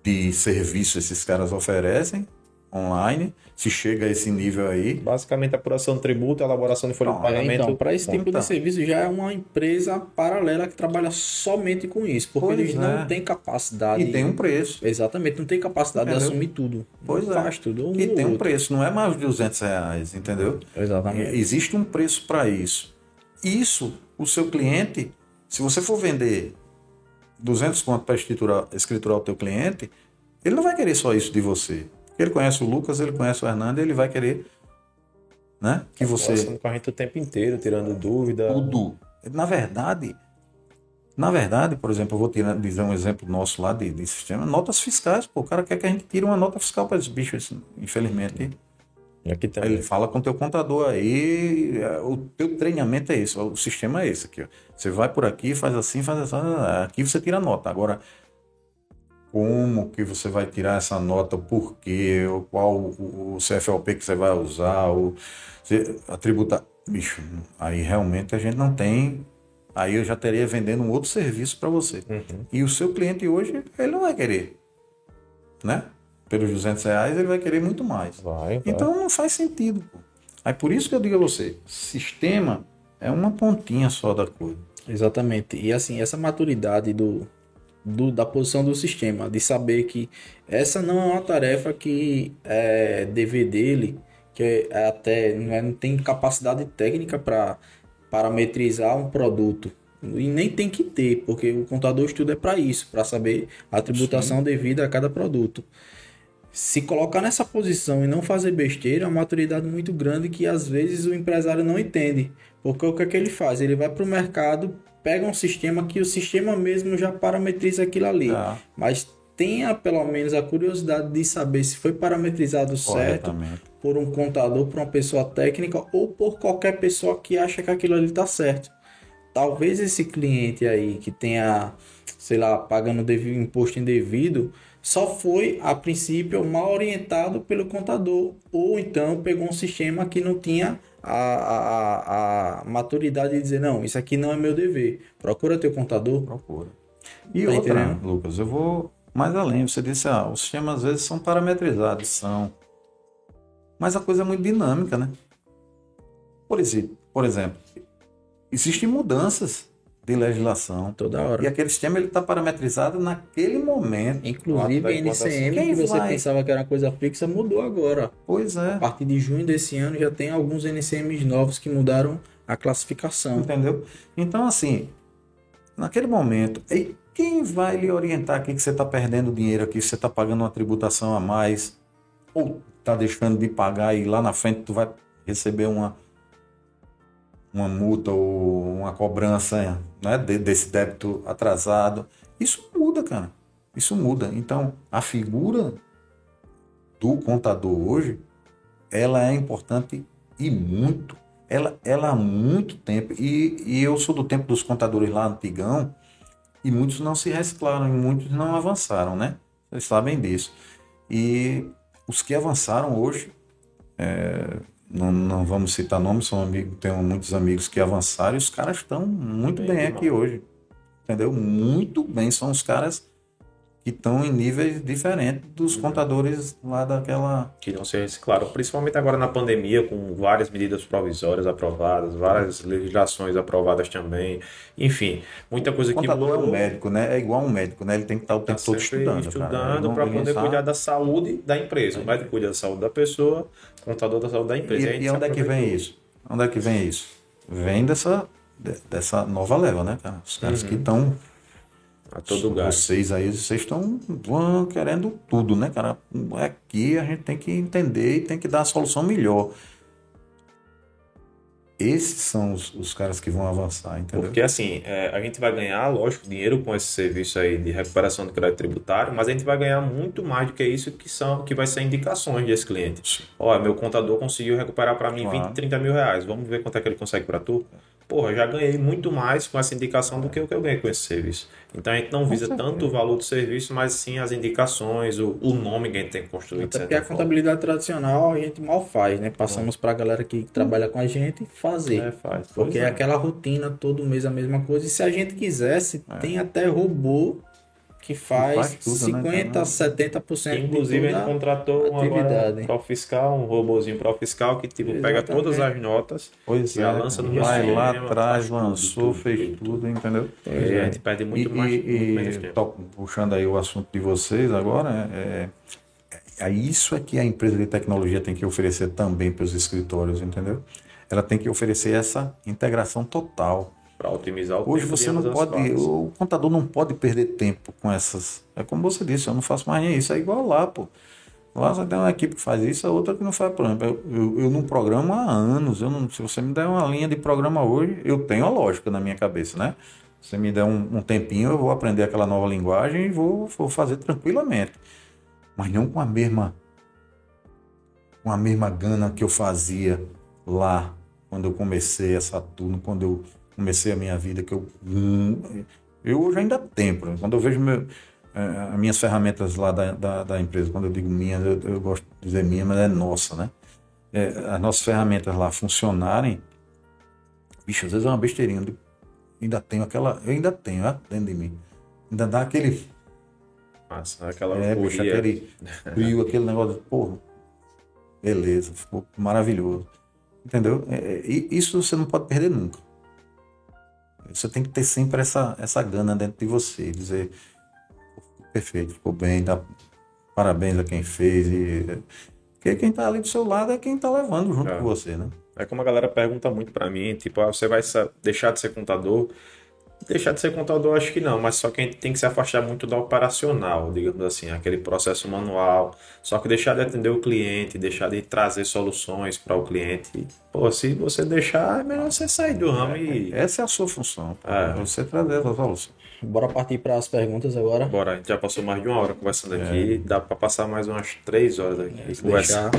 de serviço esses caras oferecem online, se chega a esse nível aí. Basicamente, apuração de tributo, elaboração de folha de é, pagamento. Então, para esse tipo Então. de serviço já é uma empresa paralela que trabalha somente com isso, porque Pois eles é. não têm capacidade. E tem um preço. Exatamente, não tem capacidade de Entendeu? assumir tudo. Pois não é. faz tudo. Um E tem um outro. preço, não é mais de 200 reais, entendeu? Exatamente. Existe um preço para isso. Isso, o seu cliente, se você for vender 200 conto para escriturar, escriturar o teu cliente, ele não vai querer só isso de você. Ele conhece o Lucas, ele conhece o Hernando, ele vai querer né, que você... Conversando com a gente o tempo inteiro, tirando dúvida. Tudo. Na verdade, na verdade, por exemplo, eu vou tirar, dizer um exemplo nosso lá de, de sistema, notas fiscais, pô, o cara quer que a gente tire uma nota fiscal para esse bicho, esse, infelizmente, Aqui Aí também. ele fala com o teu contador aí, é, o teu treinamento é esse, o sistema é esse aqui. Ó. Você vai por aqui, faz assim, faz assim, aqui você tira a nota. Agora, como que você vai tirar essa nota, por quê, qual o, CFLP que você vai usar, o, a tributa... Bicho, aí realmente a gente não tem... Aí eu já teria vendendo um outro serviço para você. Uhum. E o seu cliente hoje, ele não vai querer, né? Pelos 200 reais, ele vai querer muito mais. Vai, vai. Então não faz sentido. Pô. Aí por isso que eu digo a você, sistema é uma pontinha só da coisa. Exatamente. E assim, essa maturidade do, do- da posição do sistema, de saber que essa não é uma tarefa que é dever dele, que é até não, é- não tem capacidade técnica para parametrizar um produto. E nem tem que ter, porque o contador estuda é para isso, para saber a tributação devida a cada produto. Se colocar nessa posição e não fazer besteira, é uma maturidade muito grande que às vezes o empresário não entende. Porque o que é que ele faz? Ele vai para o mercado, pega um sistema que o sistema mesmo já parametriza aquilo ali. Tá. Mas tenha pelo menos a curiosidade de saber se foi parametrizado certo por um contador, por uma pessoa técnica ou por qualquer pessoa que acha que aquilo ali está certo. Talvez esse cliente aí que tenha, sei lá, pagando imposto indevido, só foi a princípio mal orientado pelo contador, ou então pegou um sistema que não tinha a, a, a, maturidade de dizer, não, isso aqui não é meu dever. Procura teu contador. Procura. E Tá outra, entendendo? Lucas, eu vou mais além. Você disse, ah, os sistemas às vezes são parametrizados, são. Mas a coisa é muito dinâmica, né? Por exemplo, por exemplo existem mudanças de legislação. Toda hora. E aquele sistema ele está parametrizado naquele momento. Inclusive da a NCM, Quem que você vai? pensava que era uma coisa fixa, mudou agora. Pois é. A partir de junho desse ano já tem alguns NCMs novos que mudaram a classificação. Entendeu? Então, assim, naquele momento, e quem vai lhe orientar aqui que você está perdendo dinheiro aqui, você está pagando uma tributação a mais, ou está deixando de pagar e lá na frente tu vai receber uma, uma multa ou uma cobrança né, de- desse débito atrasado. Isso muda, cara. Isso muda. Então, a figura do contador hoje, ela é importante e muito. Ela, ela há muito tempo, e, e eu sou do tempo dos contadores lá antigão, e muitos não se reciclaram, e muitos não avançaram, né? Vocês sabem disso. E os que avançaram hoje, é, não, não vamos citar nomes, são amigos, tenho muitos amigos que avançaram, e os caras estão muito Bem bem aqui hoje. Entendeu? Muito bem. São os caras que estão em níveis diferentes dos contadores lá daquela. que não se reciclaram, principalmente agora na pandemia, com várias medidas provisórias aprovadas, várias legislações aprovadas também, enfim, muita coisa O que contador é mudou. um médico, né? É igual um médico, né? Ele tem que estar o Tá tempo todo sempre estudando. estudando para poder sabe. cuidar da saúde da empresa. O médico cuida da saúde da pessoa, o contador da saúde da empresa. E, e onde é que vem isso? Onde é que vem isso? Vem dessa, de- dessa nova leva, né, cara? Os caras que estão. A todo gás. Vocês aí, vocês estão querendo tudo, né, cara? Aqui a gente tem que entender e tem que dar a solução melhor. Esses são os, os caras que vão avançar, entendeu? Porque assim, é, a gente vai ganhar, lógico, dinheiro com esse serviço aí de recuperação do crédito tributário, mas a gente vai ganhar muito mais do que isso que são que vai ser indicações desse cliente. Olha, meu contador conseguiu recuperar para mim Claro. 20, 30 mil reais. Vamos ver quanto é que ele consegue para tu? Porra, já ganhei muito mais com essa indicação do que o que eu ganhei com esse serviço. Então a gente não visa tanto o valor do serviço, mas sim as indicações, o, o nome que a gente tem que construir. Até porque a forma. contabilidade tradicional a gente mal faz, né? Passamos para a galera que trabalha com a gente fazer. É, faz. Porque é é. aquela rotina, todo mês a mesma coisa. E se a gente quisesse, tem até robô que faz, faz tudo, né, 50% cara? a 70% Inclusive, de a gente contratou um atividade. agora pro fiscal, um robozinho pro fiscal que tipo, pega todas as notas Pois Já é, lança no vai lá atrás, lançou, tudo, fez tudo, tudo, entendeu? e a gente perde muito e, mais, e- muito menos e tempo. to- puxando aí o assunto de vocês agora, é, é, é isso é que a empresa de tecnologia tem que oferecer também para os escritórios, entendeu? Ela tem que oferecer essa integração total. Para otimizar o Hoje tempo de você não pode, partes. o contador não pode perder tempo com essas. É como você disse, eu não faço mais nem isso, é igual lá, pô. Lá você tem uma equipe que faz isso, a outra que não faz, por exemplo. Eu, eu, eu não programo há anos. Eu não, se você me der uma linha de programa hoje, eu tenho a lógica na minha cabeça, né? Se você me der um, um tempinho, eu vou aprender aquela nova linguagem e vou, vou fazer tranquilamente. Mas não com a mesma com com a mesma gana que eu fazia lá quando eu comecei a Saturno, quando eu comecei a minha vida, que eu hum, eu hoje ainda tenho, quando eu vejo meu, é, as minhas ferramentas lá da, da, da, empresa, quando eu digo minha, eu, eu, gosto de dizer minha, mas é nossa, né? É, as nossas ferramentas lá funcionarem, bicho, às vezes é uma besteirinha, ainda tenho aquela, eu ainda tenho, dentro de mim, ainda dá aquele... Massa, aquela é, bicho, aquele frio, aquele negócio, porra, beleza, ficou maravilhoso, entendeu? É, é isso você não pode perder nunca. Você tem que ter sempre essa, essa gana dentro de você, dizer, perfeito, ficou bem, dá parabéns a quem fez. E, porque quem está ali do seu lado é quem está levando junto é. com você, né? É como a galera pergunta muito para mim, tipo, ah, você vai deixar de ser contador? Deixar de ser contador, acho que não, mas só que a gente tem que se afastar muito do operacional, digamos assim, aquele processo manual. Só que deixar de atender o cliente, deixar de trazer soluções para o cliente. Pô, se você deixar, é melhor você sair do ramo e. Essa é a sua função, é. você trazer essa solução. Bora partir para as perguntas agora. Bora, a gente já passou mais de uma hora conversando é. aqui. Dá para passar mais umas três horas aqui. É, se deixar.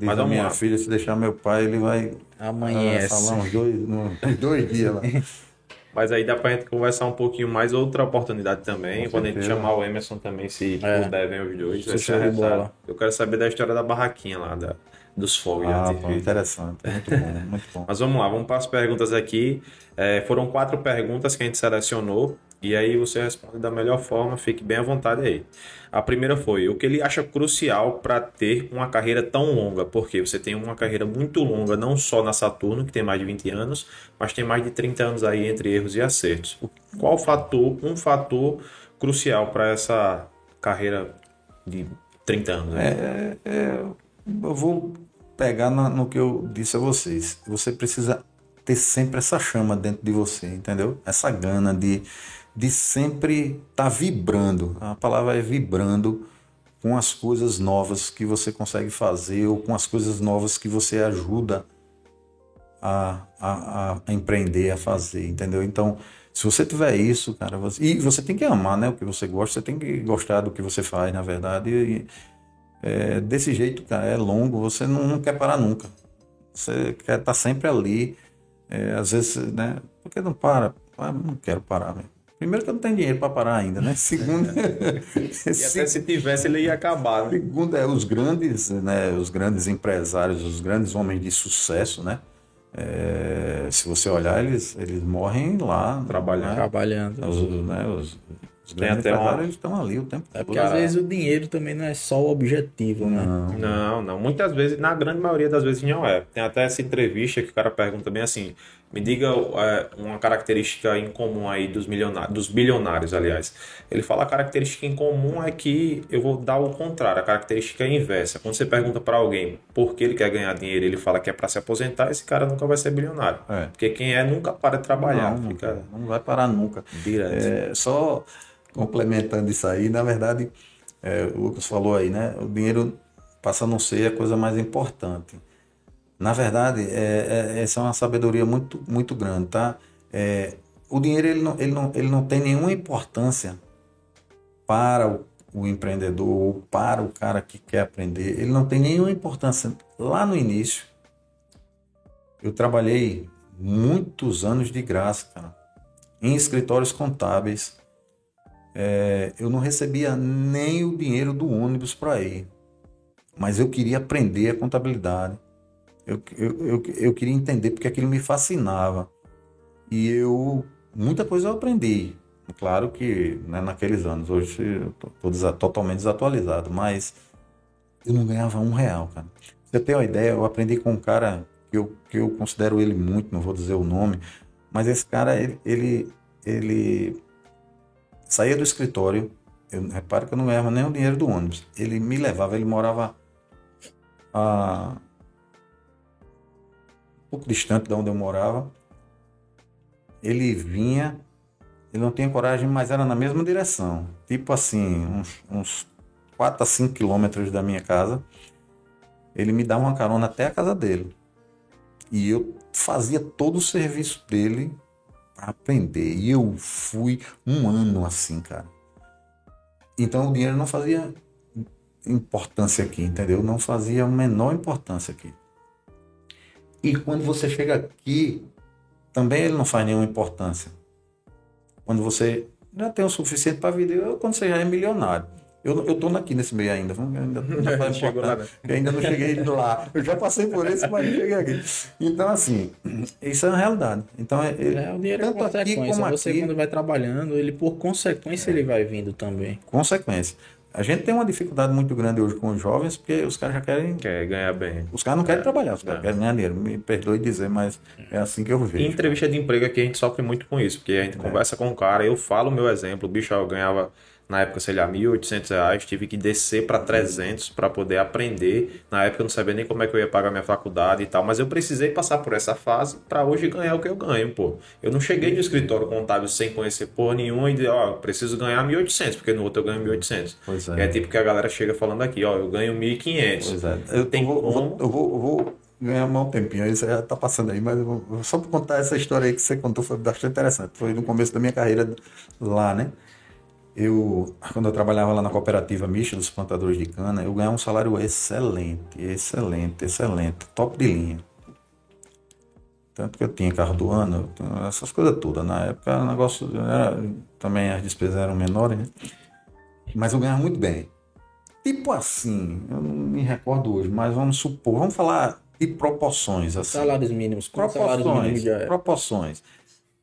Mas a minha lá. filha, se deixar meu pai, ele vai amanhã falar uns dois, uns dois dias lá. Mas aí dá pra gente conversar um pouquinho mais outra oportunidade também. Com quando certeza. a gente chamar o Emerson também, se é. puder, vem os dois. Vai ser bola. Eu quero saber da história da barraquinha lá, da, dos fogos. Ah, pô, interessante. Muito bom, muito bom. Mas vamos lá, vamos para as perguntas aqui. É, foram quatro perguntas que a gente selecionou. E aí você responde da melhor forma, fique bem à vontade aí. A primeira foi: o que ele acha crucial para ter uma carreira tão longa? Porque você tem uma carreira muito longa, não só na Saturno, que tem mais de 20 anos, mas tem mais de 30 anos aí entre erros e acertos. Qual fator, um fator crucial para essa carreira de 30 anos? Né? É, é, eu vou pegar no que eu disse a vocês. Você precisa ter sempre essa chama dentro de você, entendeu? Essa gana de de sempre estar tá vibrando. A palavra é vibrando com as coisas novas que você consegue fazer ou com as coisas novas que você ajuda a, a, a empreender, a fazer, entendeu? Então, se você tiver isso, cara, você, e você tem que amar, né? O que você gosta, você tem que gostar do que você faz, na verdade. E, é, desse jeito, cara, é longo, você não, não quer parar nunca. Você quer estar tá sempre ali. É, às vezes, né? Por que não para? Ah, não quero parar, velho. Primeiro que eu não tenho dinheiro para parar ainda, né? Segundo, e até se tivesse ele ia acabar. Né? Segundo é os grandes, né? Os grandes empresários, os grandes homens de sucesso, né? É, se você olhar, eles, eles morrem lá trabalhando. Né? Trabalhando. Os, né? os, os Tem até uma... eles estão ali o tempo é porque às vezes o dinheiro também não é só o objetivo, né? Não, não, não. Muitas vezes, na grande maioria das vezes não é. Tem até essa entrevista que o cara pergunta bem assim: me diga é, uma característica em comum aí dos milionários, dos bilionários, aliás. Ele fala a característica em comum é que eu vou dar o contrário, a característica é inversa. Quando você pergunta para alguém por que ele quer ganhar dinheiro, ele fala que é para se aposentar, esse cara nunca vai ser bilionário. É. Porque quem é nunca para de trabalhar. Não, fica... não vai parar nunca. Direto. É, só complementando isso aí, na verdade, é, o Lucas falou aí, né? O dinheiro passa a não ser a coisa mais importante. Na verdade, é, é, essa é uma sabedoria muito, muito grande, tá? É, o dinheiro ele não, ele, não, ele não tem nenhuma importância para o, o empreendedor ou para o cara que quer aprender. Ele não tem nenhuma importância. Lá no início, eu trabalhei muitos anos de graça, cara, em escritórios contábeis. É, eu não recebia nem o dinheiro do ônibus para ir, mas eu queria aprender a contabilidade eu, eu, eu, eu queria entender porque aquilo me fascinava. E eu, muita coisa eu aprendi. Claro que né, naqueles anos, hoje eu estou totalmente desatualizado, mas eu não ganhava um real, cara. Você tem uma ideia, eu aprendi com um cara que eu, que eu considero ele muito, não vou dizer o nome, mas esse cara, ele, ele, ele saía do escritório, eu reparo que eu não ganhava nem o dinheiro do ônibus. Ele me levava, ele morava a pouco distante de onde eu morava. Ele vinha, ele não tinha coragem, mas era na mesma direção. Tipo assim, uns, uns 4 a 5 quilômetros da minha casa. Ele me dava uma carona até a casa dele. E eu fazia todo o serviço dele para aprender. E eu fui um ano assim, cara. Então o dinheiro não fazia importância aqui, entendeu? Não fazia a menor importância aqui. E quando você chega aqui, também ele não faz nenhuma importância. Quando você já tem o suficiente para viver, quando você já é milionário. Eu, eu tô aqui nesse meio ainda. Ainda não, chegou lá, eu ainda não cheguei lá. Eu já passei por esse, mas não cheguei aqui. Então, assim, isso é uma realidade. Então, é, é o dinheiro é consequência. Aqui como você, aqui, quando vai trabalhando, ele, por consequência, é. ele vai vindo também. Consequência. A gente tem uma dificuldade muito grande hoje com os jovens, porque os caras já querem. Quer ganhar bem. Os caras não querem é. trabalhar, os caras é. querem ganhar dinheiro. Me perdoe dizer, mas é assim que eu vejo. Em entrevista de emprego aqui a gente sofre muito com isso, porque a gente é. conversa com o cara, eu falo o meu exemplo, o bicho eu ganhava na época, sei lá, R$ 1.800, tive que descer para 300 para poder aprender. Na época eu não sabia nem como é que eu ia pagar minha faculdade e tal, mas eu precisei passar por essa fase para hoje ganhar o que eu ganho, pô. Eu não cheguei no escritório contábil sem conhecer porra nenhuma e ó, preciso ganhar 1.800, porque no outro eu ganho 1.800. Pois é. É tipo que a galera chega falando aqui, ó, eu ganho 1.500. Pois é. Eu, Tem vou, como... eu vou, eu vou ganhar mais um tempinho, isso já tá passando aí, mas vou, só para contar essa história aí que você contou foi bastante interessante. Foi no começo da minha carreira lá, né? Eu, quando eu trabalhava lá na cooperativa mista dos plantadores de cana, eu ganhava um salário excelente, excelente, excelente, top de linha. Tanto que eu tinha carro do ano, essas coisas todas. Na época o negócio era, também as despesas eram menores, né? Mas eu ganhava muito bem. Tipo assim, eu não me recordo hoje, mas vamos supor, vamos falar de proporções assim. Salários mínimos, proporções, salários mínimos proporções.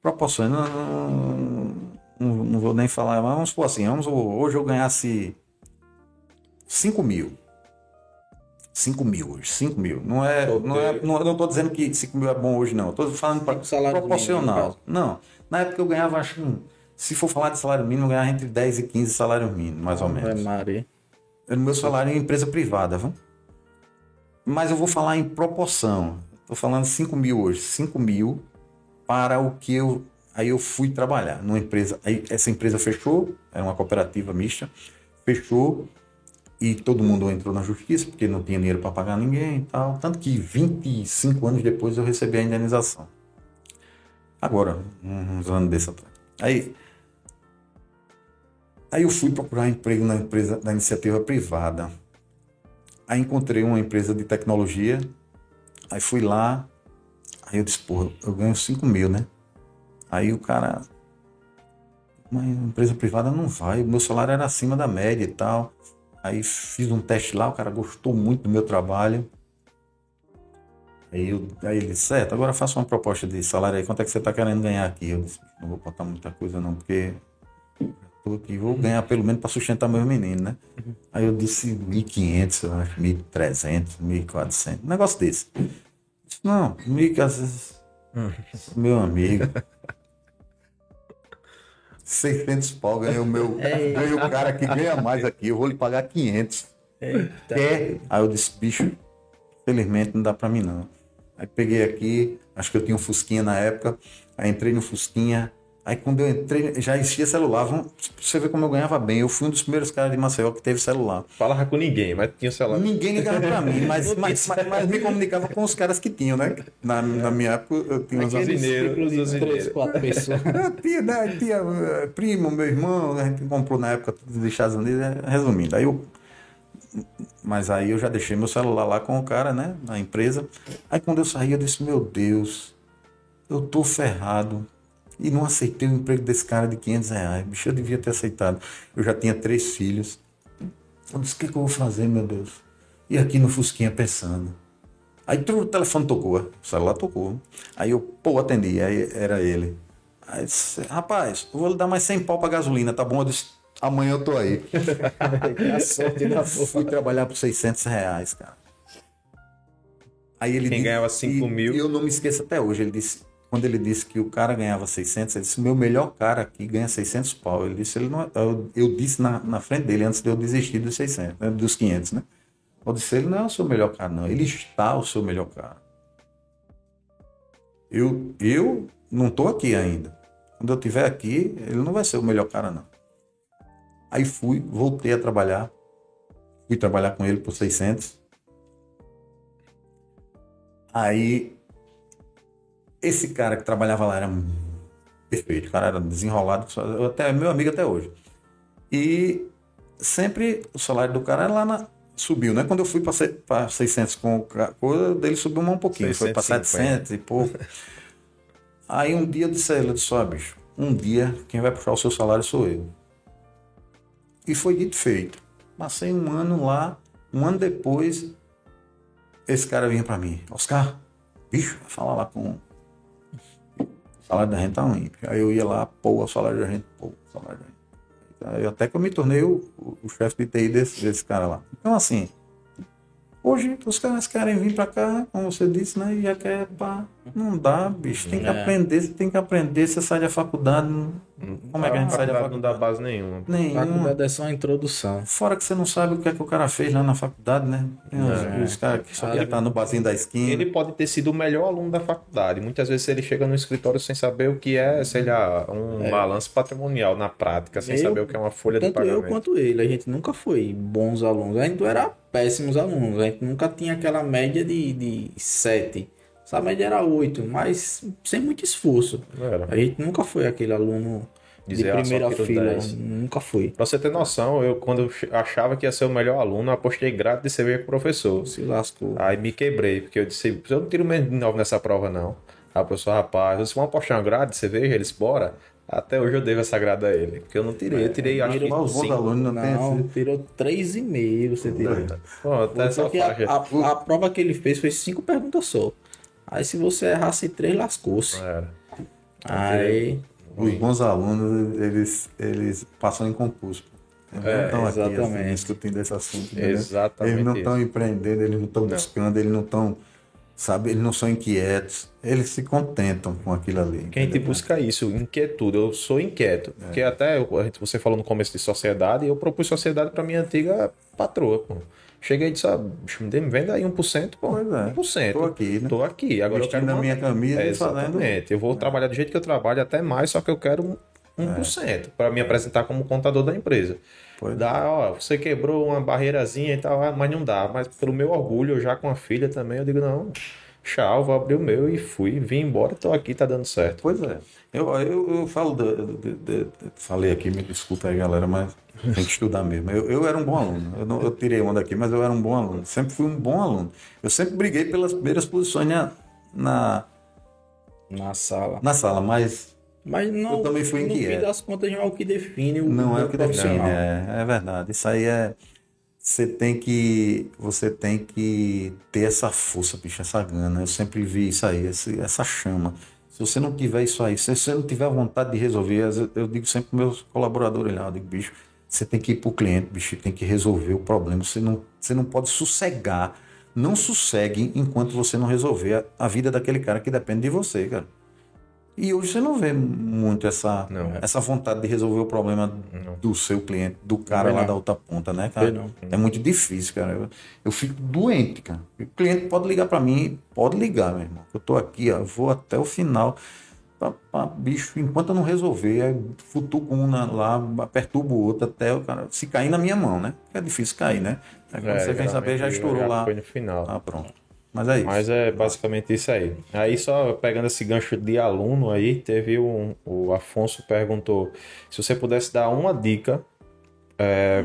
Proporções. Não, não, não, não vou nem falar, mas vamos supor assim, vamos, hoje eu ganhasse 5 mil. 5 mil hoje, 5 mil. Não é, não é, não, não tô dizendo que 5 mil é bom hoje, não. Estou falando para proporcional. Mínimo, não, na época eu ganhava, acho se for falar de salário mínimo, eu ganhava entre 10 e 15 salários mínimos, mais ou menos. Maria. Era o meu salário em empresa privada, viu? Mas eu vou falar em proporção. Estou falando 5 mil hoje. 5 mil para o que eu Aí eu fui trabalhar numa empresa. Aí essa empresa fechou, era uma cooperativa mista, fechou e todo mundo entrou na justiça porque não tinha dinheiro para pagar ninguém e tal. Tanto que 25 anos depois eu recebi a indenização. Agora, uns anos desse atrás. Aí, aí eu fui procurar emprego na empresa da iniciativa privada. Aí encontrei uma empresa de tecnologia. Aí fui lá. Aí eu disse, porra, eu ganho 5 mil, né? Aí o cara, uma empresa privada não vai, o meu salário era acima da média e tal. Aí fiz um teste lá, o cara gostou muito do meu trabalho. Aí, eu, aí ele disse, certo, agora faça uma proposta de salário aí, quanto é que você está querendo ganhar aqui? Eu disse, não vou botar muita coisa não, porque tô aqui, vou ganhar pelo menos para sustentar meus meninos, né? Aí eu disse 1.500, 1.300, 1.400, um negócio desse. Disse, não, 1.500, meu amigo. 600 pau, ganhei o meu. Ganhei o cara que ganha mais aqui, eu vou lhe pagar 500. Eita. Quer? Aí eu disse, bicho, felizmente não dá pra mim não. Aí peguei aqui, acho que eu tinha um Fusquinha na época, aí entrei no Fusquinha, Aí quando eu entrei, já existia celular. Vamos, você vê como eu ganhava bem. Eu fui um dos primeiros caras de Maceió que teve celular. Falava com ninguém, mas tinha celular. Ninguém ligava pra mim, mas, mas, mas, mas, me comunicava com os caras que tinham, né? Na, na minha época eu tinha uns usineiros. Três, quatro pessoas. tinha, né, tinha eh, primo, meu irmão, a gente comprou na época dos Estados Unidos, né? resumindo. Aí eu mas aí eu já deixei meu celular lá com o cara, né? Na empresa. Aí quando eu saí, eu disse, meu Deus, eu tô ferrado e não aceitei o emprego desse cara de 500 reais. Bicho, eu devia ter aceitado. Eu já tinha três filhos. Eu disse, o que, que eu vou fazer, meu Deus? E aqui no Fusquinha pensando. Aí o telefone tocou, o celular tocou. Aí eu, pô, atendi, aí era ele. Aí disse, rapaz, eu vou lhe dar mais 100 pau pra gasolina, tá bom? Eu disse, amanhã eu tô aí. a sorte da Fui trabalhar por 600 reais, cara. Aí ele Quem disse, ganhava 5 mil. E eu não me esqueço até hoje, ele disse, quando ele disse que o cara ganhava 600, ele disse: meu melhor cara aqui ganha 600 pau. Ele disse: ele não, é, eu, eu disse na, na frente dele antes de eu desistir dos 600, né, dos 500, né? Eu disse: ele não é o seu melhor cara, não. Ele está o seu melhor cara. Eu, eu não estou aqui ainda. Quando eu estiver aqui, ele não vai ser o melhor cara, não. Aí fui, voltei a trabalhar. Fui trabalhar com ele por 600. Aí esse cara que trabalhava lá era perfeito, o cara era desenrolado, até meu amigo até hoje. E sempre o salário do cara lá na, subiu, né? Quando eu fui para 600 com a coisa, dele subiu um pouquinho, 650. foi para 700 e pouco. Aí um dia disse ele, disse, ó, bicho, um dia quem vai puxar o seu salário sou eu. E foi dito feito. Passei um ano lá, um ano depois, esse cara vinha para mim, Oscar, bicho, vai falar lá com salário da gente tá ruim. Aí eu ia lá, pô, o salário da gente, pô, o salário da gente. Aí até que eu me tornei o, o, o chefe de TI desse, desse cara lá. Então, assim, Hoje os caras querem vir para cá, como você disse, né? E já quer pá. Não dá, bicho. Tem que é. aprender, você tem que aprender. Você sai da faculdade. Como é que a gente sai da faculdade? Não dá base nenhuma. Nenhuma. Faculdade é só a introdução. Fora que você não sabe o que é que o cara fez lá na faculdade, né? Os, é. os caras que só querem estar no barzinho da esquina. Ele pode ter sido o melhor aluno da faculdade. Muitas vezes ele chega no escritório sem saber o que é, sei lá, um é. balanço patrimonial na prática, sem eu, saber o que é uma folha de pagamento. Tanto eu quanto ele. A gente nunca foi bons alunos. A gente era péssimos alunos. A gente nunca tinha aquela média de, de 7. Essa média era 8, mas sem muito esforço. Era. A gente nunca foi aquele aluno Dizer, de ah, primeira ah, fila. 10. Nunca fui. Pra você ter noção, eu quando achava que ia ser o melhor aluno, apostei grátis de ser com o professor. Se lascou. Aí me quebrei, porque eu disse, eu não tiro menos de 9 nessa prova, não. Aí o professor, rapaz, vocês vão apostar uma grade de cerveja? Eles, bora. Até hoje eu devo essa grada a ele. Porque eu não tirei. Eu tirei, acho que. Os bons alunos não, não tem tirou 3,5 você tirou. Pô, até essa a, a, a, prova que ele fez foi cinco perguntas só. Aí se você errasse três, lascou-se. Aí. Os bons alunos, eles, eles passam em concurso. Eles é, não estão aqui assim, discutindo esse assunto. Exatamente. Eles não estão empreendendo, eles não estão buscando, eles não estão sabe? Eles não são inquietos, eles se contentam com aquilo ali. Quem te busca isso, inquietude. Eu sou inquieto. É. Porque até você falou no começo de sociedade, eu propus sociedade para minha antiga patroa. Pô. Cheguei e disse, ah, me venda aí 1%, pô, pois é. 1%. Tô aqui, né? Tô aqui. Agora Vestindo eu quero... na minha camisa é, Exatamente. Eu vou é. trabalhar do jeito que eu trabalho, até mais, só que eu quero 1% é. para me apresentar como contador da empresa. Pois. Dá, ó, você quebrou uma barreirazinha e tal, ah, mas não dá. Mas pelo meu orgulho, eu já com a filha também, eu digo, não, tchau, vou abrir o meu e fui, vim embora, tô aqui, tá dando certo. Pois é. Eu, eu, eu falo, de, de, de, falei aqui, me desculpa aí, galera, mas tem que estudar mesmo. Eu, eu era um bom aluno. Eu, não, eu tirei onda aqui, mas eu era um bom aluno. Sempre fui um bom aluno. Eu sempre briguei pelas primeiras posições na, na, na sala. Na sala, mas mas não, eu também fui inquieto. no fim das contas não é o que define o Não é o que define, é, é verdade. Isso aí é você tem que você tem que ter essa força, bicho, essa gana. Eu sempre vi isso aí, essa chama. Se você não tiver isso aí, se você não tiver vontade de resolver, eu digo sempre para meus colaboradores lá, eu digo, bicho, você tem que ir para o cliente, bicho, tem que resolver o problema. Você não, você não pode sossegar. Não sossegue enquanto você não resolver a, a vida daquele cara que depende de você, cara. E hoje você não vê muito essa, não, é. essa vontade de resolver o problema não. do seu cliente, do cara lá da outra ponta, né, cara? É muito difícil, cara. Eu, eu fico doente, cara. O cliente pode ligar para mim, pode ligar, meu irmão. Eu tô aqui, ó, vou até o final. Pra, pra, bicho, enquanto eu não resolver, é futuco um lá, perturbo o outro até o cara se cair na minha mão, né? É difícil cair, né? Aí quando é, você vem saber, já estourou já lá. Foi no final. Ah, pronto. Mas é isso. Mas é basicamente isso aí. Aí só pegando esse gancho de aluno aí, teve um, o Afonso perguntou se você pudesse dar uma dica é,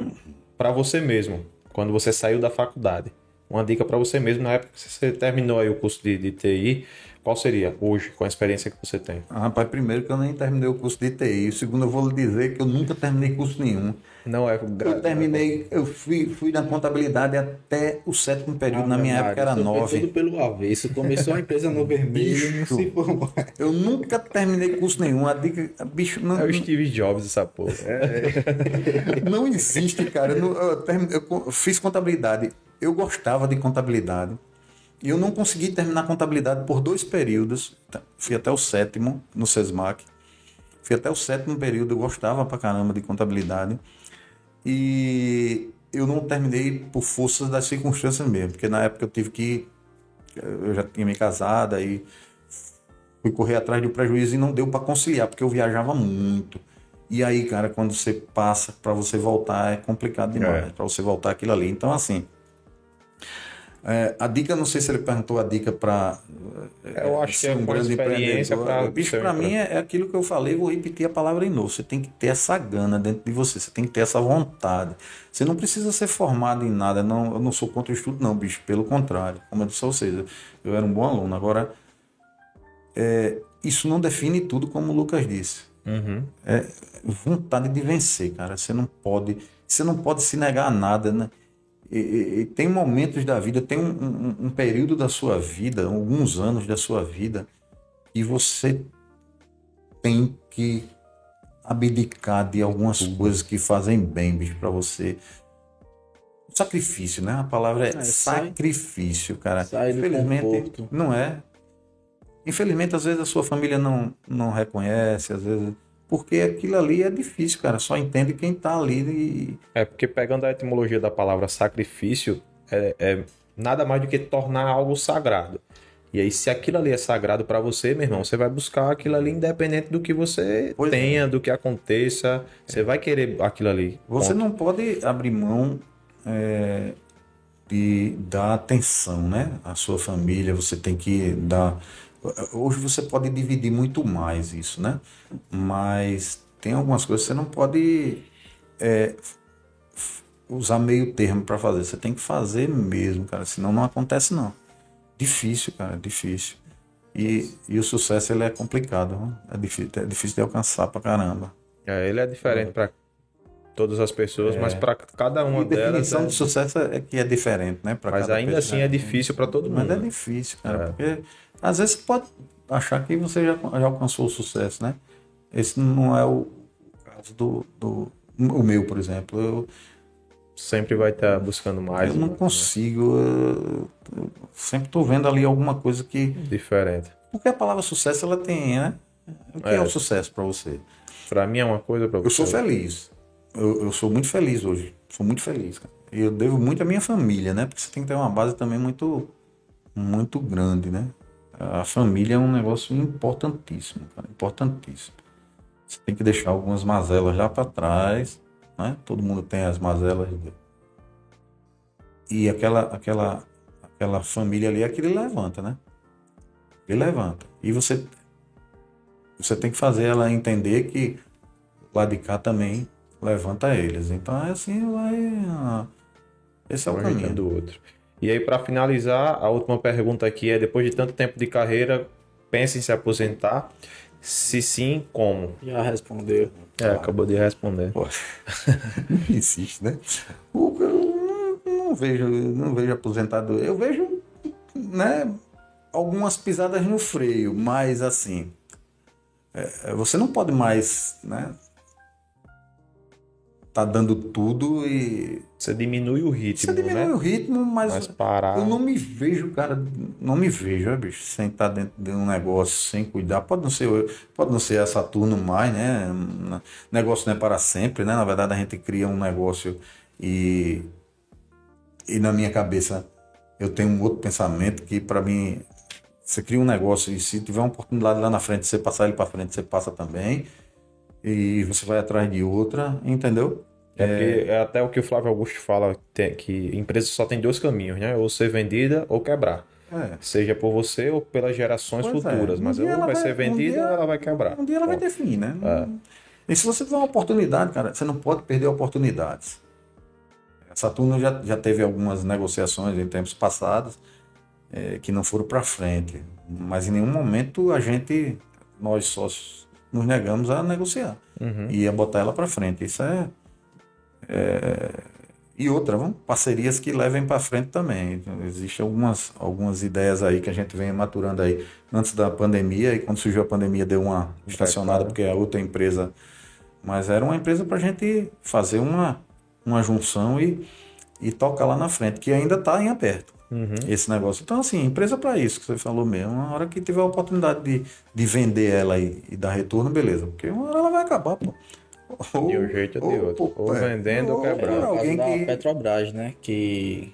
para você mesmo, quando você saiu da faculdade. Uma dica para você mesmo na época que você terminou aí o curso de, de TI, qual seria hoje, com a experiência que você tem? Ah, rapaz, primeiro que eu nem terminei o curso de TI. Segundo, eu vou lhe dizer que eu nunca terminei curso nenhum. Não é Eu terminei, eu fui, fui na contabilidade até o sétimo período. Ah, na minha época era nove. tudo pelo avesso. Começou a empresa no vermelho não se formou. Eu nunca terminei curso nenhum. A dica, bicho, não. É o Steve Jobs essa porra. É. não existe, cara. Eu, eu, eu fiz contabilidade. Eu gostava de contabilidade. E eu não consegui terminar a contabilidade por dois períodos. Fui até o sétimo no SESMAC. Fui até o sétimo período, eu gostava pra caramba de contabilidade. E eu não terminei por forças das circunstâncias mesmo, porque na época eu tive que. Eu já tinha me casado, aí fui correr atrás do prejuízo e não deu para conciliar, porque eu viajava muito. E aí, cara, quando você passa para você voltar é complicado demais, é. para você voltar aquilo ali. Então, assim, É, a dica, não sei se ele perguntou a dica para. Eu acho que é um grande experiência pra Bicho, para mim é, é aquilo que eu falei, vou repetir a palavra de novo. Você tem que ter essa gana dentro de você, você tem que ter essa vontade. Você não precisa ser formado em nada. Não, eu não sou contra o estudo, não, bicho. Pelo contrário. Como eu disse a vocês, eu era um bom aluno. Agora, é, isso não define tudo, como o Lucas disse. Uhum. É vontade de vencer, cara. Você não pode, você não pode se negar a nada, né? E, e- tem momentos da vida, tem um, um- um período da sua vida, alguns anos da sua vida, e você tem que abdicar de algumas coisas que fazem bem, bicho, para você. Sacrifício, né? A palavra é, É, sai- sacrifício, cara. sai Infelizmente, conforto. não é. Infelizmente, às vezes a sua família não, não reconhece, às vezes. Porque aquilo ali é difícil, cara. Só entende quem tá ali e. É porque pegando a etimologia da palavra sacrifício, é, é nada mais do que tornar algo sagrado. E aí, se aquilo ali é sagrado pra você, meu irmão, você vai buscar aquilo ali independente do que você Pois é. tenha, do que aconteça. Você vai querer aquilo ali. Você Ponto. não pode abrir mão é, de dar atenção, né? À sua família, você tem que dar. Hoje você pode dividir muito mais isso, né? Mas tem algumas coisas que você não pode é, usar meio termo para fazer. Você tem que fazer mesmo, cara. Senão não acontece, não. Difícil, cara, difícil. E, e o sucesso ele é complicado, é difícil, é difícil de alcançar pra caramba. É, ele é diferente pra todas as pessoas, mas pra cada uma a delas. definição é- de sucesso é que é diferente, né? pra Mas ainda pessoa. assim é difícil pra todo Mas mundo. é né? difícil, cara, É. porque às vezes você pode achar que você já, já alcançou o sucesso, né? Esse não é o caso do, do o meu, por exemplo. Eu, Sempre vai estar buscando mais. eu não né? consigo. Eu, eu sempre estou vendo ali alguma coisa que. Diferente. Porque a palavra sucesso ela tem, né? O que é, É. o sucesso para você? Pra mim é uma coisa, pra você. Eu sou feliz. Eu, eu sou muito feliz hoje. Sou muito feliz, cara. E eu devo muito à minha família, né? Porque você tem que ter uma base também muito, muito grande, né? A família é um negócio importantíssimo, cara. Importantíssimo. Você tem que deixar algumas mazelas lá para trás, né? Todo mundo tem as mazelas. E aquela, aquela, aquela família ali é que ele levanta, né? Ele levanta. E você, você tem que fazer ela entender que lado de cá também levanta eles. Então é assim, vai. ah, Esse é o um caminho. ajeitando o outro. E aí, pra finalizar, a última pergunta aqui é: depois de tanto tempo de carreira, pensa em se aposentar? Se sim, como? Já respondeu. É, acabou de responder. Insiste, né? Eu não, não vejo, não vejo aposentado. Eu vejo, né, algumas pisadas no freio, mas assim, é, você não pode mais, né, tá dando tudo e Você diminui o ritmo, você diminui né? o ritmo, mas, Mas parar. eu não me vejo, cara, não me vejo, é, bicho, sem estar dentro de um negócio, sem cuidar. Pode não ser, eu- pode não ser a Saturno mais, né? Negócio não é para sempre, né? Na verdade, a gente cria um negócio e e na minha cabeça eu tenho um outro pensamento que para mim você cria um negócio e se tiver uma oportunidade lá na frente, você passar ele para frente, você passa também. E você vai atrás de outra, entendeu? É, porque é até o que o Flávio Augusto fala, que empresa só tem dois caminhos, né? Ou ser vendida ou quebrar. É. Seja por você ou pelas gerações Pois é. futuras. Um Mas ou ela vai vai- ser um vendida dia- ou ela vai quebrar. Um dia ela vai ter fim, né? E se você tiver uma oportunidade, cara, você não pode perder oportunidades. A Saturno já, já teve algumas negociações em tempos passados eh, que não foram para frente, mas em nenhum momento a gente, nós sócios, nos negamos a negociar Uhum. e a botar ela para frente. Isso é, é- e outra, vamos, parcerias que levem para frente também. Existem algumas, algumas ideias aí que a gente vem maturando aí antes da pandemia e quando surgiu a pandemia deu uma estacionada porque a outra empresa, mas era uma empresa para a gente fazer uma, uma junção e, e tocar lá na frente, que ainda está em aberto Uhum. esse negócio. Então, assim, empresa para isso que você falou mesmo. Uma hora que tiver a oportunidade de, de vender ela e, e dar retorno, beleza. Porque uma hora ela vai acabar, pô. Ou- De um jeito ou de outro. Ou é, vendendo ou É quebrando. o caso alguém da que- Petrobras, né? Que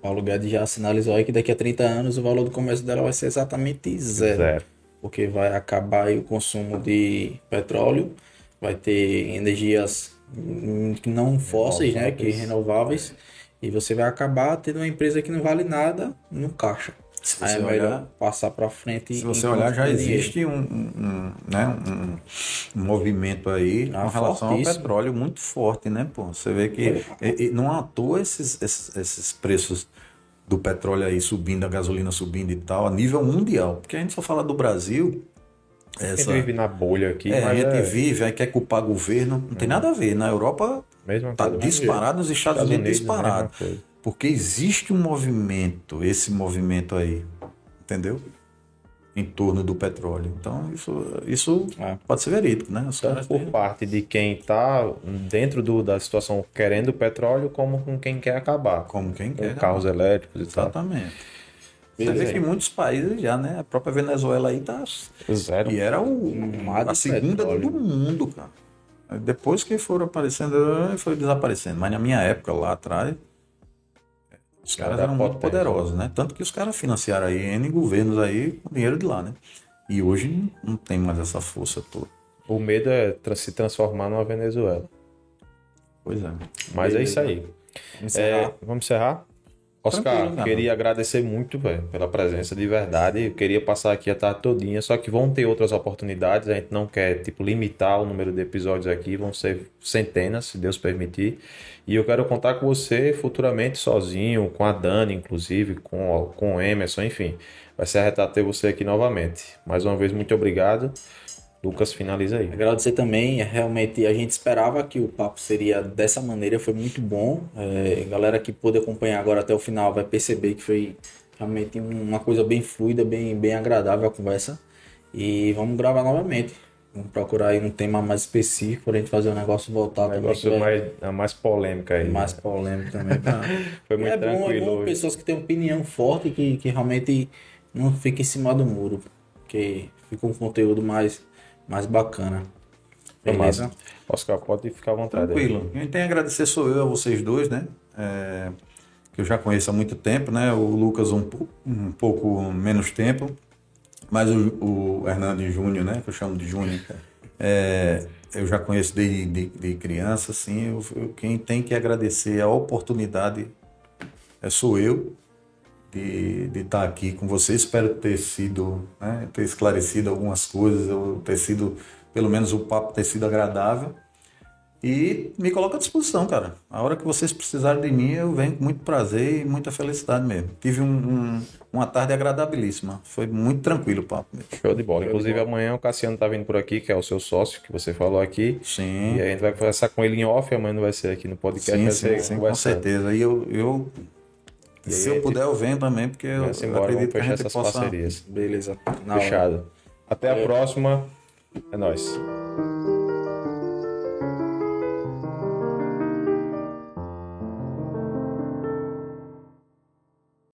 Paulo Guedes já sinalizou aí que daqui a 30 anos o valor do comércio dela vai ser exatamente zero. Zero. Porque vai acabar aí o consumo de petróleo, vai ter energias hum, não fósseis, né? Que renováveis. E você vai acabar tendo uma empresa que não vale nada no caixa. Se Aí é você melhor olhar- passar para frente. Se você olhar, já existe um, um, né, um, um movimento aí Ah, com relação ao fortíssimo. petróleo muito forte, né, pô? Você vê que e- e não à toa esses, esses, esses preços do petróleo aí subindo, a gasolina subindo e tal, a nível mundial. Porque a gente só fala do Brasil, A gente essa, vive na bolha aqui, é, a gente é vive, aí quer culpar governo, não tem nada a ver. Na Europa tá coisa. disparado, nos Estados, Estados Unidos, Unidos, a disparado. Porque existe um movimento, esse movimento aí, entendeu? Em torno do petróleo. Então, isso, isso É. pode ser verídico, né? Os Tanto caras por têm- parte de quem está dentro do- da situação querendo petróleo, como com quem quer acabar. Como quem Com quer. carros elétricos e tal. Exatamente. Você vê que muitos países já, né? A própria Venezuela aí tá. Zero. E era o, mar a de segunda petróleo. do mundo, cara. Depois que foram aparecendo, foi desaparecendo. Mas na minha época, lá atrás, os caras Era eram muito poderosos, né? Tanto que os caras financiaram aí N governos aí com dinheiro de lá, né? E hoje não tem mais essa força toda. O medo é tra- se transformar numa Venezuela. Pois é. Mas é Beleza. isso aí. Vamos É, encerrar. vamos encerrar? Oscar, cara. queria agradecer muito, velho, pela presença de verdade. Eu queria passar aqui a tarde todinha, só que vão ter outras oportunidades. A gente não quer, tipo, limitar o número de episódios aqui. Vão ser centenas, se Deus permitir. E eu quero contar com você futuramente sozinho, com a Dani, inclusive, com, com o Emerson, enfim. Vai ser arretado ter você aqui novamente. Mais uma vez, muito obrigado. Lucas, finaliza aí. Agradecer também, é, realmente a gente esperava que o papo seria dessa maneira, foi muito bom. É, galera que pôde acompanhar agora até o final vai perceber que foi realmente uma coisa bem fluida, bem, bem agradável a conversa. E vamos gravar novamente. Vamos procurar aí um tema mais específico para a gente fazer o negócio voltar que Negócio vai- mais, a mais polêmica aí. mais polêmico também. pra- Foi muito é bom, é tranquilo bom pessoas que têm opinião forte que, que realmente não fiquem em cima do muro. Que fica um conteúdo mais, mais bacana. Foi Beleza? Oscar, pode ficar à vontade. aí. Tranquilo. Quem tem a agradecer sou eu a vocês dois, né? É, que eu já conheço há muito tempo, né? O Lucas um, um pouco menos tempo, mas o, o Hernando Júnior, né? Que eu chamo de Júnior, é, eu já conheço desde de, de criança, assim. Eu, eu- quem tem que agradecer a oportunidade é, sou eu de, de estar aqui com você. Espero ter sido, né, ter esclarecido algumas coisas, ou ter sido, pelo menos o papo ter sido agradável. E me coloco à disposição, cara. A hora que vocês precisarem de mim, eu venho com muito prazer e muita felicidade mesmo. Tive um- um- uma tarde agradabilíssima. Foi muito tranquilo o papo mesmo. Show de bola. Inclusive, amanhã o Cassiano tá vindo por aqui, que é o seu sócio, que você falou aqui. Sim. E a gente vai conversar com ele em off, amanhã não vai ser aqui no podcast, Sim, sim, sim, com certeza. E eu, eu E se eu puder, eu venho também, porque eu Vai-se embora, acredito que a gente essas possa parcerias. Beleza. Fechado. Até a próxima. É nóis.